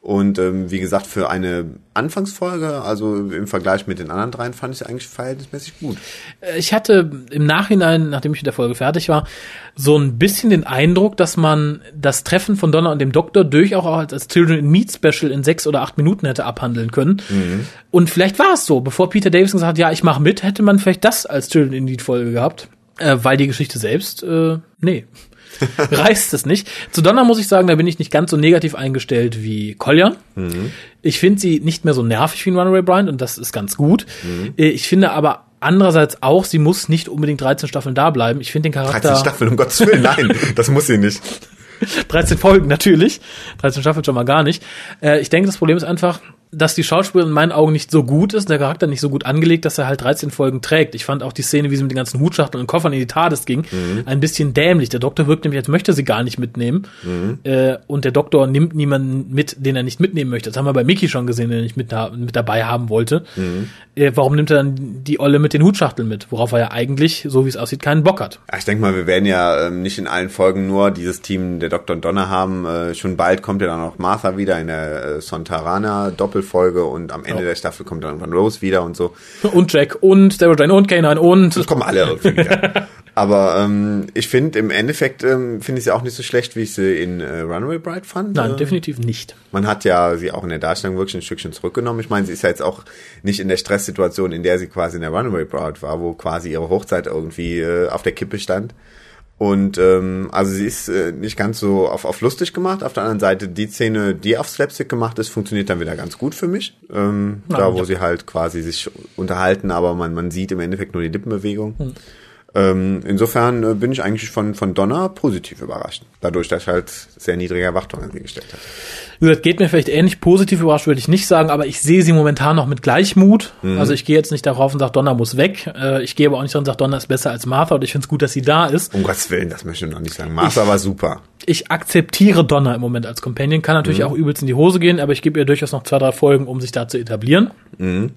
Und ähm, wie gesagt, für eine Anfangsfolge, also im Vergleich mit den anderen dreien, fand ich sie eigentlich verhältnismäßig gut. Äh, Ich hatte im Nachhinein, nachdem ich mit der Folge fertig war, so ein bisschen den Eindruck, dass man das Treffen von Donner und dem Doktor durchaus auch als, als Children in Meat Special in sechs oder acht Minuten hätte abhandeln können. Und vielleicht war es so, bevor Peter Davison gesagt hat, ja, ich mache mit, hätte man vielleicht das als Children in Need Folge gehabt, äh, weil die Geschichte selbst, äh, nee. *laughs* reißt es nicht. Zu Donner muss ich sagen, da bin ich nicht ganz so negativ eingestellt wie Collier. Ich finde sie nicht mehr so nervig wie ein Runaway Bryant und das ist ganz gut. Äh, Ich finde aber andererseits auch, sie muss nicht unbedingt 13 Staffeln da bleiben. Ich finde den 13 Charakter. Staffeln, um Gottes Willen, nein, *laughs* das muss sie nicht. 13 Folgen natürlich. 13 Staffeln schon mal gar nicht. Äh, ich denke, das Problem ist einfach, dass die Schauspielerin in meinen Augen nicht so gut ist, der Charakter nicht so gut angelegt, dass er halt 13 Folgen trägt. Ich fand auch die Szene, wie sie mit den ganzen Hutschachteln und Koffern in die TARDIS ging, ein bisschen dämlich. Der Doktor wirkt nämlich, als möchte sie gar nicht mitnehmen. Äh, und der Doktor nimmt niemanden mit, den er nicht mitnehmen möchte. Das haben wir bei Mickey schon gesehen, den er nicht mit, mit dabei haben wollte. Äh, warum nimmt er dann die Olle mit den Hutschachteln mit? Worauf er ja eigentlich, so wie es aussieht, keinen Bock hat. Ich denke mal, wir werden ja ähm, nicht in allen Folgen nur dieses Team der Dr. und Donner haben. Äh, schon bald kommt ja dann auch Martha wieder in der äh, Sontarana Doppelfolge und am Ende Ja. der Staffel kommt dann irgendwann Rose wieder und so. Und Jack und Sarah Jane und Kanan und Das kommen alle irgendwie wieder. *laughs* Aber ähm, ich finde, im Endeffekt ähm, finde ich sie auch nicht so schlecht, wie ich sie in äh, Runaway Bride fand. Nein, äh, definitiv nicht. Man hat ja sie auch in der Darstellung wirklich ein Stückchen zurückgenommen. Ich meine, sie ist ja jetzt auch nicht in der Stresssituation, in der sie quasi in der Runaway Bride war, wo quasi ihre Hochzeit irgendwie äh, auf der Kippe stand. Und ähm, also sie ist äh, nicht ganz so auf, auf lustig gemacht. Auf der anderen Seite, die Szene, die auf Slapstick gemacht ist, funktioniert dann wieder ganz gut für mich. Ähm, Na, da, wo ja. sie halt quasi sich unterhalten, aber man, man sieht im Endeffekt nur die Lippenbewegung. Ähm, insofern äh, bin ich eigentlich von, von Donner positiv überrascht. Dadurch, dass ich halt sehr niedrige Erwartungen an sie gestellt habe. Gesagt, geht mir vielleicht ähnlich positiv überrascht, würde ich nicht sagen, aber ich sehe sie momentan noch mit Gleichmut. Mhm. Also ich gehe jetzt nicht darauf und sage, Donner muss weg. Äh, ich gehe aber auch nicht dran und sage, Donner ist besser als Martha und ich finde es gut, dass sie da ist. Um Gottes Willen, das möchte ich noch nicht sagen. Martha war super. Ich akzeptiere Donner im Moment als Companion, kann natürlich auch übelst in die Hose gehen, aber ich gebe ihr durchaus noch zwei, drei Folgen, um sich da zu etablieren.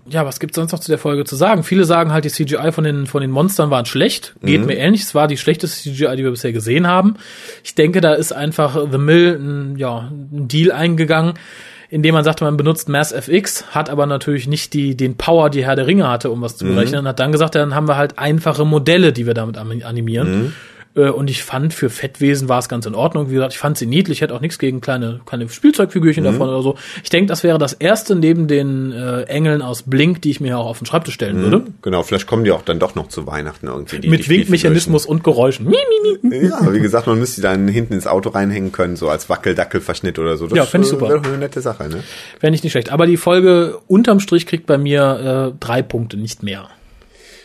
Ja, was gibt's sonst noch zu der Folge zu sagen? Viele sagen halt, die CGI von den, von den Monstern waren schlecht. Geht mir ähnlich. Es war die schlechteste CGI, die wir bisher gesehen haben. Ich denke, da ist einfach The Mill ein, ja, ein Deal eingegangen, indem man sagte, man benutzt Mass FX, hat aber natürlich nicht die, den Power, die Herr der Ringe hatte, um was zu berechnen, und hat dann gesagt, dann haben wir halt einfache Modelle, die wir damit ani- animieren. Äh, Und ich fand, für Fettwesen war es ganz in Ordnung. Wie gesagt, ich fand sie niedlich, hätte auch nichts gegen kleine, kleine Spielzeugfigürchen davon oder so. Ich denke, das wäre das erste neben den äh, Engeln aus Blink, die ich mir auch auf den Schreibtisch stellen würde. Genau, vielleicht kommen die auch dann doch noch zu Weihnachten irgendwie. Die, Mit die Winkmechanismus und Geräuschen. Ja, aber wie gesagt, man müsste die dann hinten ins Auto reinhängen können, so als Wackeldackelverschnitt oder so. Das Ja, fänd ich äh, super. wäre doch eine nette Sache, ne? Wäre nicht, nicht schlecht. Aber die Folge unterm Strich kriegt bei mir äh, drei Punkte, nicht mehr.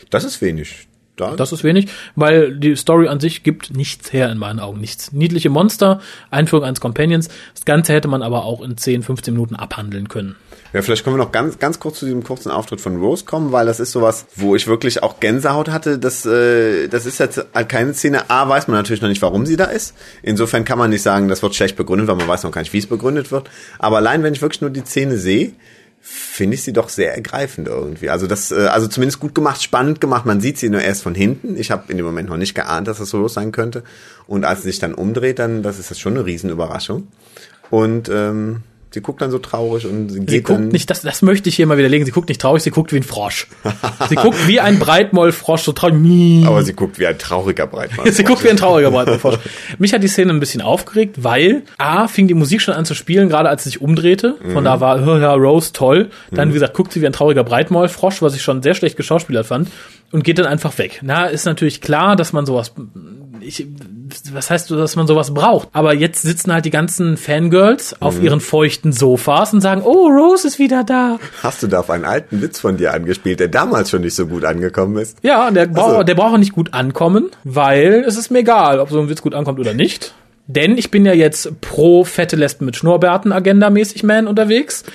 Das ist wenig. Da, Das ist wenig, weil die Story an sich gibt nichts her in meinen Augen. Nichts. Niedliche Monster, Einführung eines Companions. Das Ganze hätte man aber auch in 10, 15 Minuten abhandeln können. Ja, vielleicht können wir noch ganz, ganz kurz zu diesem kurzen Auftritt von Rose kommen, weil das ist sowas, wo ich wirklich auch Gänsehaut hatte. Das, äh, das ist jetzt halt keine Szene. A, weiß man natürlich noch nicht, warum sie da ist. Insofern kann man nicht sagen, das wird schlecht begründet, weil man weiß noch gar nicht, wie es begründet wird. Aber allein, wenn ich wirklich nur die Szene sehe, finde ich sie doch sehr ergreifend irgendwie. Also das, äh, also zumindest gut gemacht, spannend gemacht. Man sieht sie nur erst von hinten. Ich habe in dem Moment noch nicht geahnt, dass das so los sein könnte. Und als sie sich dann umdreht, dann, das ist das schon eine Riesenüberraschung. Und ähm, sie guckt dann so traurig und sie geht Sie guckt dann. nicht, das, das möchte ich hier mal widerlegen. Sie guckt nicht traurig, sie guckt wie ein Frosch. Sie guckt wie ein Breitmollfrosch, so traurig. Aber sie guckt wie ein trauriger Breitmann. *laughs* Sie guckt wie ein trauriger Breitmollfrosch. Mich hat die Szene ein bisschen aufgeregt, weil A, fing die Musik schon an zu spielen, gerade als sie sich umdrehte. Von da war, "Hö, ja, Rose, toll. Dann, wie gesagt, guckt sie wie ein trauriger Breitmollfrosch, was ich schon sehr schlecht geschauspielert fand. Und geht dann einfach weg. Na, ist natürlich klar, dass man sowas, ich, was heißt, dass man sowas braucht? Aber jetzt sitzen halt die ganzen Fangirls auf ihren feuchten Sofas und sagen, oh, Rose ist wieder da. Hast du da auf einen alten Witz von dir angespielt, der damals schon nicht so gut angekommen ist? Ja, und der, Also- braucht, der braucht auch nicht gut ankommen, weil es ist mir egal, ob so ein Witz gut ankommt oder nicht. Denn ich bin ja jetzt pro fette Lesben mit Schnurrbärten agendamäßig Man unterwegs. *laughs*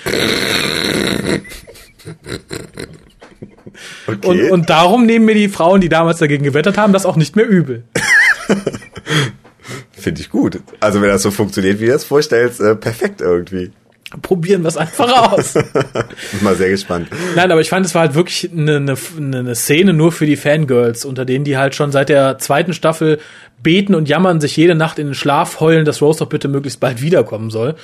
Okay. Und, und darum nehmen mir die Frauen, die damals dagegen gewettert haben, das auch nicht mehr übel. *laughs* Finde ich gut. Also wenn das so funktioniert, wie du das vorstellst, äh, perfekt irgendwie. Probieren wir es einfach aus. *laughs* Bin mal sehr gespannt. Nein, aber ich fand, es war halt wirklich eine, eine, eine Szene nur für die Fangirls, unter denen die halt schon seit der zweiten Staffel beten und jammern, sich jede Nacht in den Schlaf heulen, dass Rose doch bitte möglichst bald wiederkommen soll.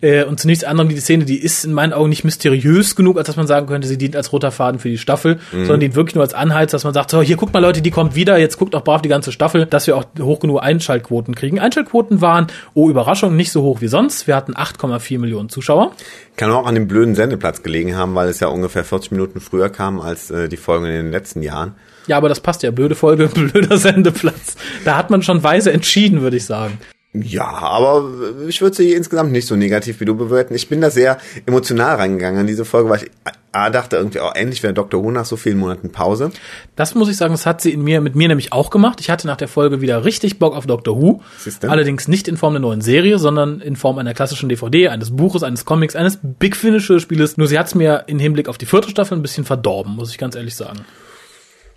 Äh, und zunächst anderem, die Szene, die ist in meinen Augen nicht mysteriös genug, als dass man sagen könnte, sie dient als roter Faden für die Staffel, sondern dient wirklich nur als Anheiz, dass man sagt, so, hier guckt mal Leute, die kommt wieder, jetzt guckt auch brav die ganze Staffel, dass wir auch hoch genug Einschaltquoten kriegen. Einschaltquoten waren, oh Überraschung, nicht so hoch wie sonst. Wir hatten 8,4 Millionen Zuschauer. Kann auch an dem blöden Sendeplatz gelegen haben, weil es ja ungefähr 40 Minuten früher kam als äh, die Folgen in den letzten Jahren. Ja, aber das passt ja. Blöde Folge, *laughs* blöder Sendeplatz. Da hat man schon weise entschieden, würde ich sagen. Ja, aber ich würde sie insgesamt nicht so negativ wie du bewerten. Ich bin da sehr emotional reingegangen an diese Folge, weil ich A, dachte irgendwie, oh, endlich wäre Dr. Who nach so vielen Monaten Pause. Das muss ich sagen, das hat sie in mir, mit mir nämlich auch gemacht. Ich hatte nach der Folge wieder richtig Bock auf Doctor Who. Siehste? Allerdings nicht in Form einer neuen Serie, sondern in Form einer klassischen DVD, eines Buches, eines Comics, eines Big Finish Spieles. Nur sie hat es mir in Hinblick auf die vierte Staffel ein bisschen verdorben, muss ich ganz ehrlich sagen.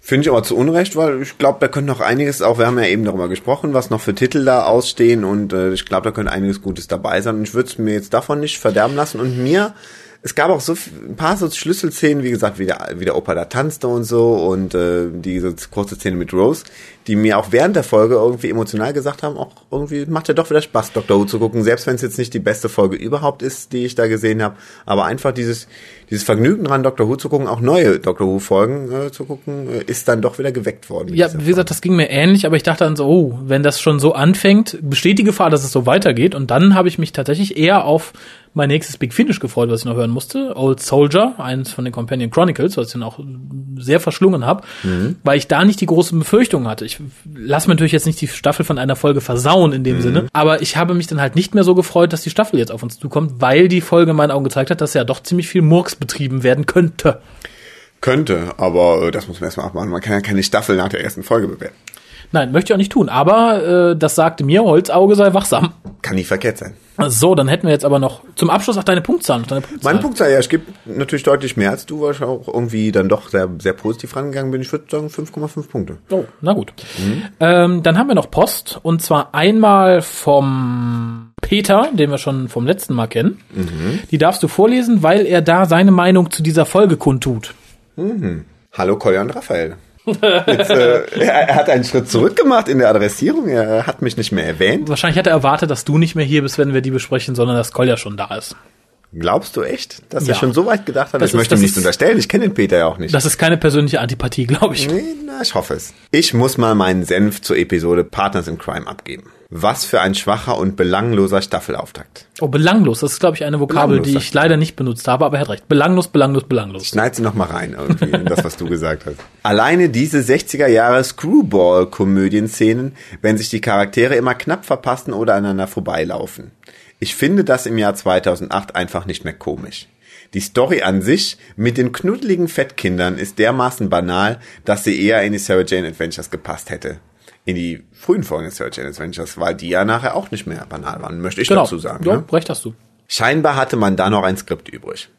Finde ich aber zu Unrecht, weil ich glaube, da könnte noch einiges, auch wir haben ja eben darüber gesprochen, was noch für Titel da ausstehen und äh, ich glaube, da könnte einiges Gutes dabei sein. Und ich würde es mir jetzt davon nicht verderben lassen. Und mir, es gab auch so ein paar so Schlüsselszenen, wie gesagt, wie der, wie der Opa da tanzte und so und äh, diese kurze Szene mit Rose, die mir auch während der Folge irgendwie emotional gesagt haben, auch irgendwie macht ja doch wieder Spaß, Dr. Who zu gucken, selbst wenn es jetzt nicht die beste Folge überhaupt ist, die ich da gesehen habe, aber einfach dieses, dieses Vergnügen dran, Dr. Who zu gucken, auch neue Dr. Who Folgen äh, zu gucken, äh, ist dann doch wieder geweckt worden. Ja, wie gesagt, das ging mir ähnlich, aber ich dachte dann so, oh, wenn das schon so anfängt, besteht die Gefahr, dass es so weitergeht. Und dann habe ich mich tatsächlich eher auf mein nächstes Big Finish gefreut, was ich noch hören musste. Old Soldier, eins von den Companion Chronicles, was ich dann auch sehr verschlungen habe, weil ich da nicht die großen Befürchtungen hatte. Ich lasse mir natürlich jetzt nicht die Staffel von einer Folge versauen in dem Sinne, aber ich habe mich dann halt nicht mehr so gefreut, dass die Staffel jetzt auf uns zukommt, weil die Folge in meinen Augen gezeigt hat, dass ja doch ziemlich viel Murks betrieben werden könnte. Könnte, aber äh, das muss man erstmal abmachen. Man kann ja keine Staffel nach der ersten Folge bewerten. Nein, möchte ich auch nicht tun. Aber äh, das sagte mir, Holzauge sei wachsam. Kann nie verkehrt sein. So, dann hätten wir jetzt aber noch zum Abschluss auch deine Punktzahl. Deine Punktzahl. Mein Punktzahl, ja, ich gebe natürlich deutlich mehr als du, weil ich auch irgendwie dann doch sehr, sehr positiv rangegangen bin. Ich würde sagen 5,5 Punkte. Oh, na gut. Mhm. Ähm, dann haben wir noch Post und zwar einmal vom Peter, den wir schon vom letzten Mal kennen. Mhm. Die darfst du vorlesen, weil er da seine Meinung zu dieser Folge kundtut. Mhm. Hallo Kolja und Raphael. Jetzt, äh, er hat einen Schritt zurück gemacht in der Adressierung. Er hat mich nicht mehr erwähnt. Wahrscheinlich hat er erwartet, dass du nicht mehr hier bist, wenn wir die besprechen, sondern dass Kolja schon da ist. Glaubst du echt, dass ja. er schon so weit gedacht hat? Das ich ist, möchte ihm nichts unterstellen. Ich kenne den Peter ja auch nicht. Das ist keine persönliche Antipathie, glaube ich. Nee, na, ich hoffe es. Ich muss mal meinen Senf zur Episode Partners in Crime abgeben. Was für ein schwacher und belangloser Staffelauftakt. Oh, belanglos. Das ist, glaube ich, eine Vokabel, belanglos, die ich leider nicht benutzt habe, aber er hat recht. Belanglos, belanglos, belanglos. Schneid sie noch mal rein, irgendwie, in das, was du gesagt hast. Alleine diese 60er Jahre Screwball-Komödienszenen, wenn sich die Charaktere immer knapp verpassen oder aneinander vorbeilaufen. Ich finde das im Jahr 2008 einfach nicht mehr komisch. Die Story an sich mit den knuddeligen Fettkindern ist dermaßen banal, dass sie eher in die Sarah Jane Adventures gepasst hätte in die frühen Folgen des Search and Adventures, weil die ja nachher auch nicht mehr banal waren, möchte ich genau. dazu sagen. Ja, ne? recht hast du. Scheinbar hatte man da noch ein Skript übrig.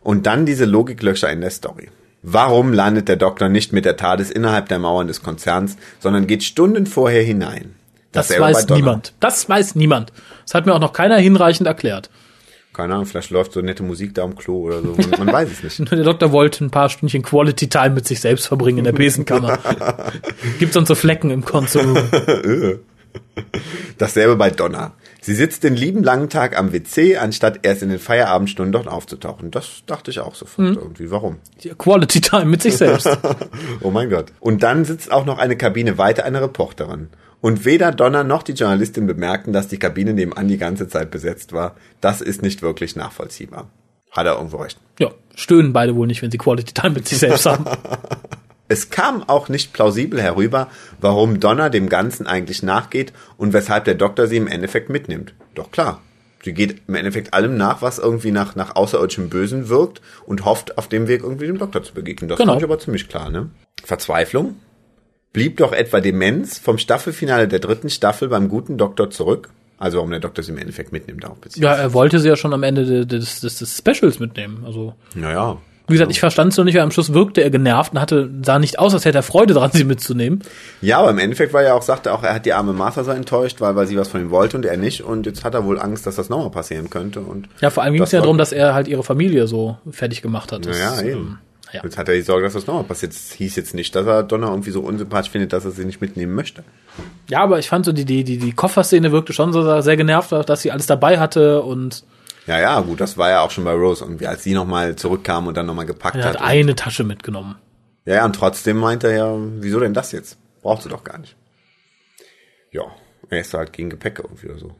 Und dann diese Logiklöcher in der Story. Warum landet der Doktor nicht mit der TARDIS innerhalb der Mauern des Konzerns, sondern geht Stunden vorher hinein? Das, das weiß niemand. Das weiß niemand. Das hat mir auch noch keiner hinreichend erklärt keine Ahnung, vielleicht läuft so nette Musik da am Klo oder so. Man, man weiß es nicht. *laughs* Der Doktor wollte ein paar Stündchen Quality Time mit sich selbst verbringen in der Besenkammer. *laughs* Gibt sonst so Flecken im Konsum. *laughs* Dasselbe bei Donna. Sie sitzt den lieben langen Tag am WC, anstatt erst in den Feierabendstunden dort aufzutauchen. Das dachte ich auch sofort hm. irgendwie. Warum? Quality Time mit sich selbst. oh mein Gott. Und dann sitzt auch noch eine Kabine weiter eine Reporterin. Und weder Donner noch die Journalistin bemerkten, dass die Kabine nebenan die ganze Zeit besetzt war. Das ist nicht wirklich nachvollziehbar. Hat er irgendwo recht. Ja, stöhnen beide wohl nicht, wenn sie Quality Time mit sich selbst haben. *laughs* Es kam auch nicht plausibel herüber, warum Donner dem Ganzen eigentlich nachgeht und weshalb der Doktor sie im Endeffekt mitnimmt. Doch klar, sie geht im Endeffekt allem nach, was irgendwie nach, nach außerirdischem Bösen wirkt und hofft, auf dem Weg irgendwie dem Doktor zu begegnen. Das genau. fand ich aber ziemlich klar, ne? Verzweiflung, Blieb doch etwa Demenz vom Staffelfinale der dritten Staffel beim guten Doktor zurück? Also warum der Doktor sie im Endeffekt mitnimmt auch Ja, er wollte sie ja schon am Ende des, des, des Specials mitnehmen. Also. Naja. Wie gesagt, ich verstand es noch nicht, weil am Schluss wirkte er genervt und hatte, sah nicht aus, als hätte er Freude daran, sie mitzunehmen. Ja, aber im Endeffekt war er auch, sagte auch, er hat die arme Martha so enttäuscht, weil, weil sie was von ihm wollte und er nicht. Und jetzt hat er wohl Angst, dass das nochmal passieren könnte. Und ja, vor allem ging es ja darum, dass er halt ihre Familie so fertig gemacht hat. Das, ja, eben. Ähm, ja. Jetzt hat er die Sorge, dass das nochmal passiert. Es hieß jetzt nicht, dass er Donner irgendwie so unsympathisch findet, dass er sie nicht mitnehmen möchte. Ja, aber ich fand so, die, die, die, die Kofferszene wirkte schon so sehr genervt, dass sie alles dabei hatte und. Ja, ja, gut, das war ja auch schon bei Rose irgendwie, als sie nochmal zurückkam und dann nochmal gepackt er hat. Er hat eine Tasche mitgenommen. Ja, ja, und trotzdem meinte er ja, wieso denn das jetzt? Braucht sie doch gar nicht. Ja, er ist halt gegen Gepäck irgendwie oder so.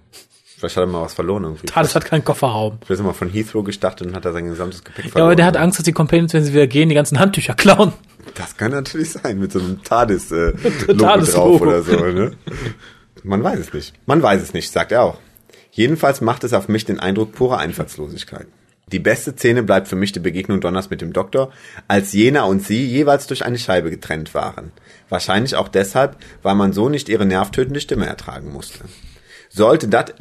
Vielleicht hat er mal was verloren irgendwie. Thales hat keinen Kofferraum. Vielleicht ist er mal von Heathrow gestartet und hat er sein gesamtes Gepäck verloren. Ja, aber der hat Angst, dass die Companions, wenn sie wieder gehen, die ganzen Handtücher klauen. Das kann natürlich sein, mit so einem *laughs* TARDIS-Logo äh, TARDIS drauf oder so. Ne? Man weiß es nicht. Man weiß es nicht, sagt er auch. Jedenfalls macht es auf mich den Eindruck purer Einfallslosigkeit. Die beste Szene bleibt für mich die Begegnung Donners mit dem Doktor, als jener und sie jeweils durch eine Scheibe getrennt waren. Wahrscheinlich auch deshalb, weil man so nicht ihre nervtötende Stimme ertragen musste. Sollte das,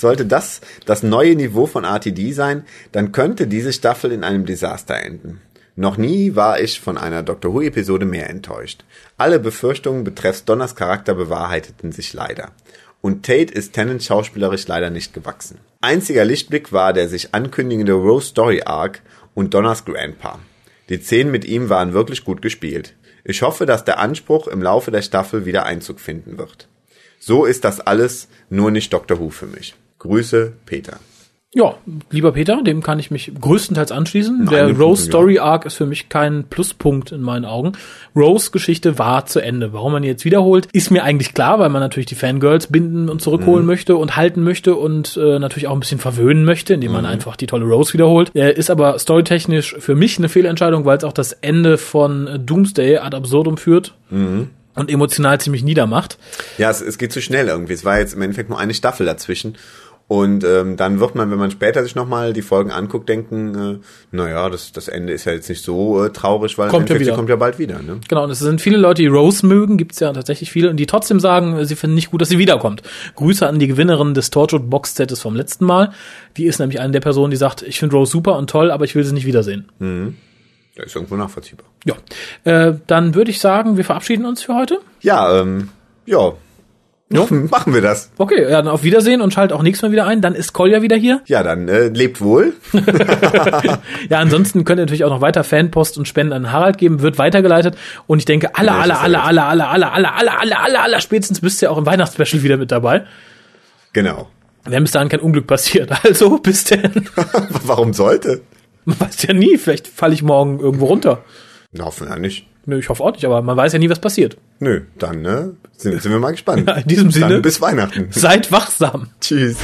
sollte das das neue Niveau von RTD sein, dann könnte diese Staffel in einem Desaster enden. Noch nie war ich von einer Doctor Who Episode mehr enttäuscht. Alle Befürchtungen betreffs Donners Charakter bewahrheiteten sich leider. Und Tate ist Tennant schauspielerisch leider nicht gewachsen. Einziger Lichtblick war der sich ankündigende Rose Story Arc und Donners Grandpa. Die Szenen mit ihm waren wirklich gut gespielt. Ich hoffe, dass der Anspruch im Laufe der Staffel wieder Einzug finden wird. So ist das alles nur nicht Dr. Who für mich. Grüße, Peter. Ja, lieber Peter, dem kann ich mich größtenteils anschließen. Nein, der Rose Story Arc ist für mich kein Pluspunkt in meinen Augen. Rose Geschichte war zu Ende. Warum man jetzt wiederholt, ist mir eigentlich klar, weil man natürlich die Fangirls binden und zurückholen mhm. möchte und halten möchte und äh, natürlich auch ein bisschen verwöhnen möchte, indem man mhm. einfach die tolle Rose wiederholt. Er ist aber storytechnisch für mich eine Fehlentscheidung, weil es auch das Ende von Doomsday ad absurdum führt. Mhm und emotional ziemlich niedermacht. Ja, es, es geht zu schnell irgendwie. Es war jetzt im Endeffekt nur eine Staffel dazwischen. Und ähm, dann wird man, wenn man später sich nochmal die Folgen anguckt, denken, äh, naja, das, das Ende ist ja jetzt nicht so äh, traurig, weil Kommt ja wieder. kommt ja bald wieder. Ne? Genau, und es sind viele Leute, die Rose mögen, gibt's ja tatsächlich viele, und die trotzdem sagen, sie finden nicht gut, dass sie wiederkommt. Grüße an die Gewinnerin des Torchwood Box Sets vom letzten Mal. Die ist nämlich eine der Personen, die sagt, ich finde Rose super und toll, aber ich will sie nicht wiedersehen. Das ist irgendwo nachvollziehbar. Ja, äh, dann würde ich sagen, wir verabschieden uns für heute. Ja, ähm, ja. Machen, *laughs* machen wir das. Okay, ja, dann auf Wiedersehen und schalt auch nächstes Mal wieder ein. Dann ist Kolja wieder hier. Ja, dann äh, lebt wohl. *laughs* Ja, ansonsten könnt ihr natürlich auch noch weiter Fanpost und Spenden an Harald geben, wird weitergeleitet. Und ich denke, alle, alle, alle, alle, alle, alle, alle, alle, alle, alle, alle, spätestens bist ihr auch im Weihnachtsspecial wieder mit dabei. Genau. Wenn bis dahin kein Unglück passiert. *laughs* Also, bis denn. Warum sollte? Man weiß ja nie, vielleicht falle ich morgen irgendwo runter. Na, hoffen wir nicht. Nö, ich hoffe auch nicht, aber man weiß ja nie, was passiert. Nö, dann ne, sind, sind wir mal gespannt. Ja, *laughs* in diesem Sinne. Dann bis Weihnachten. Seid wachsam. Tschüss.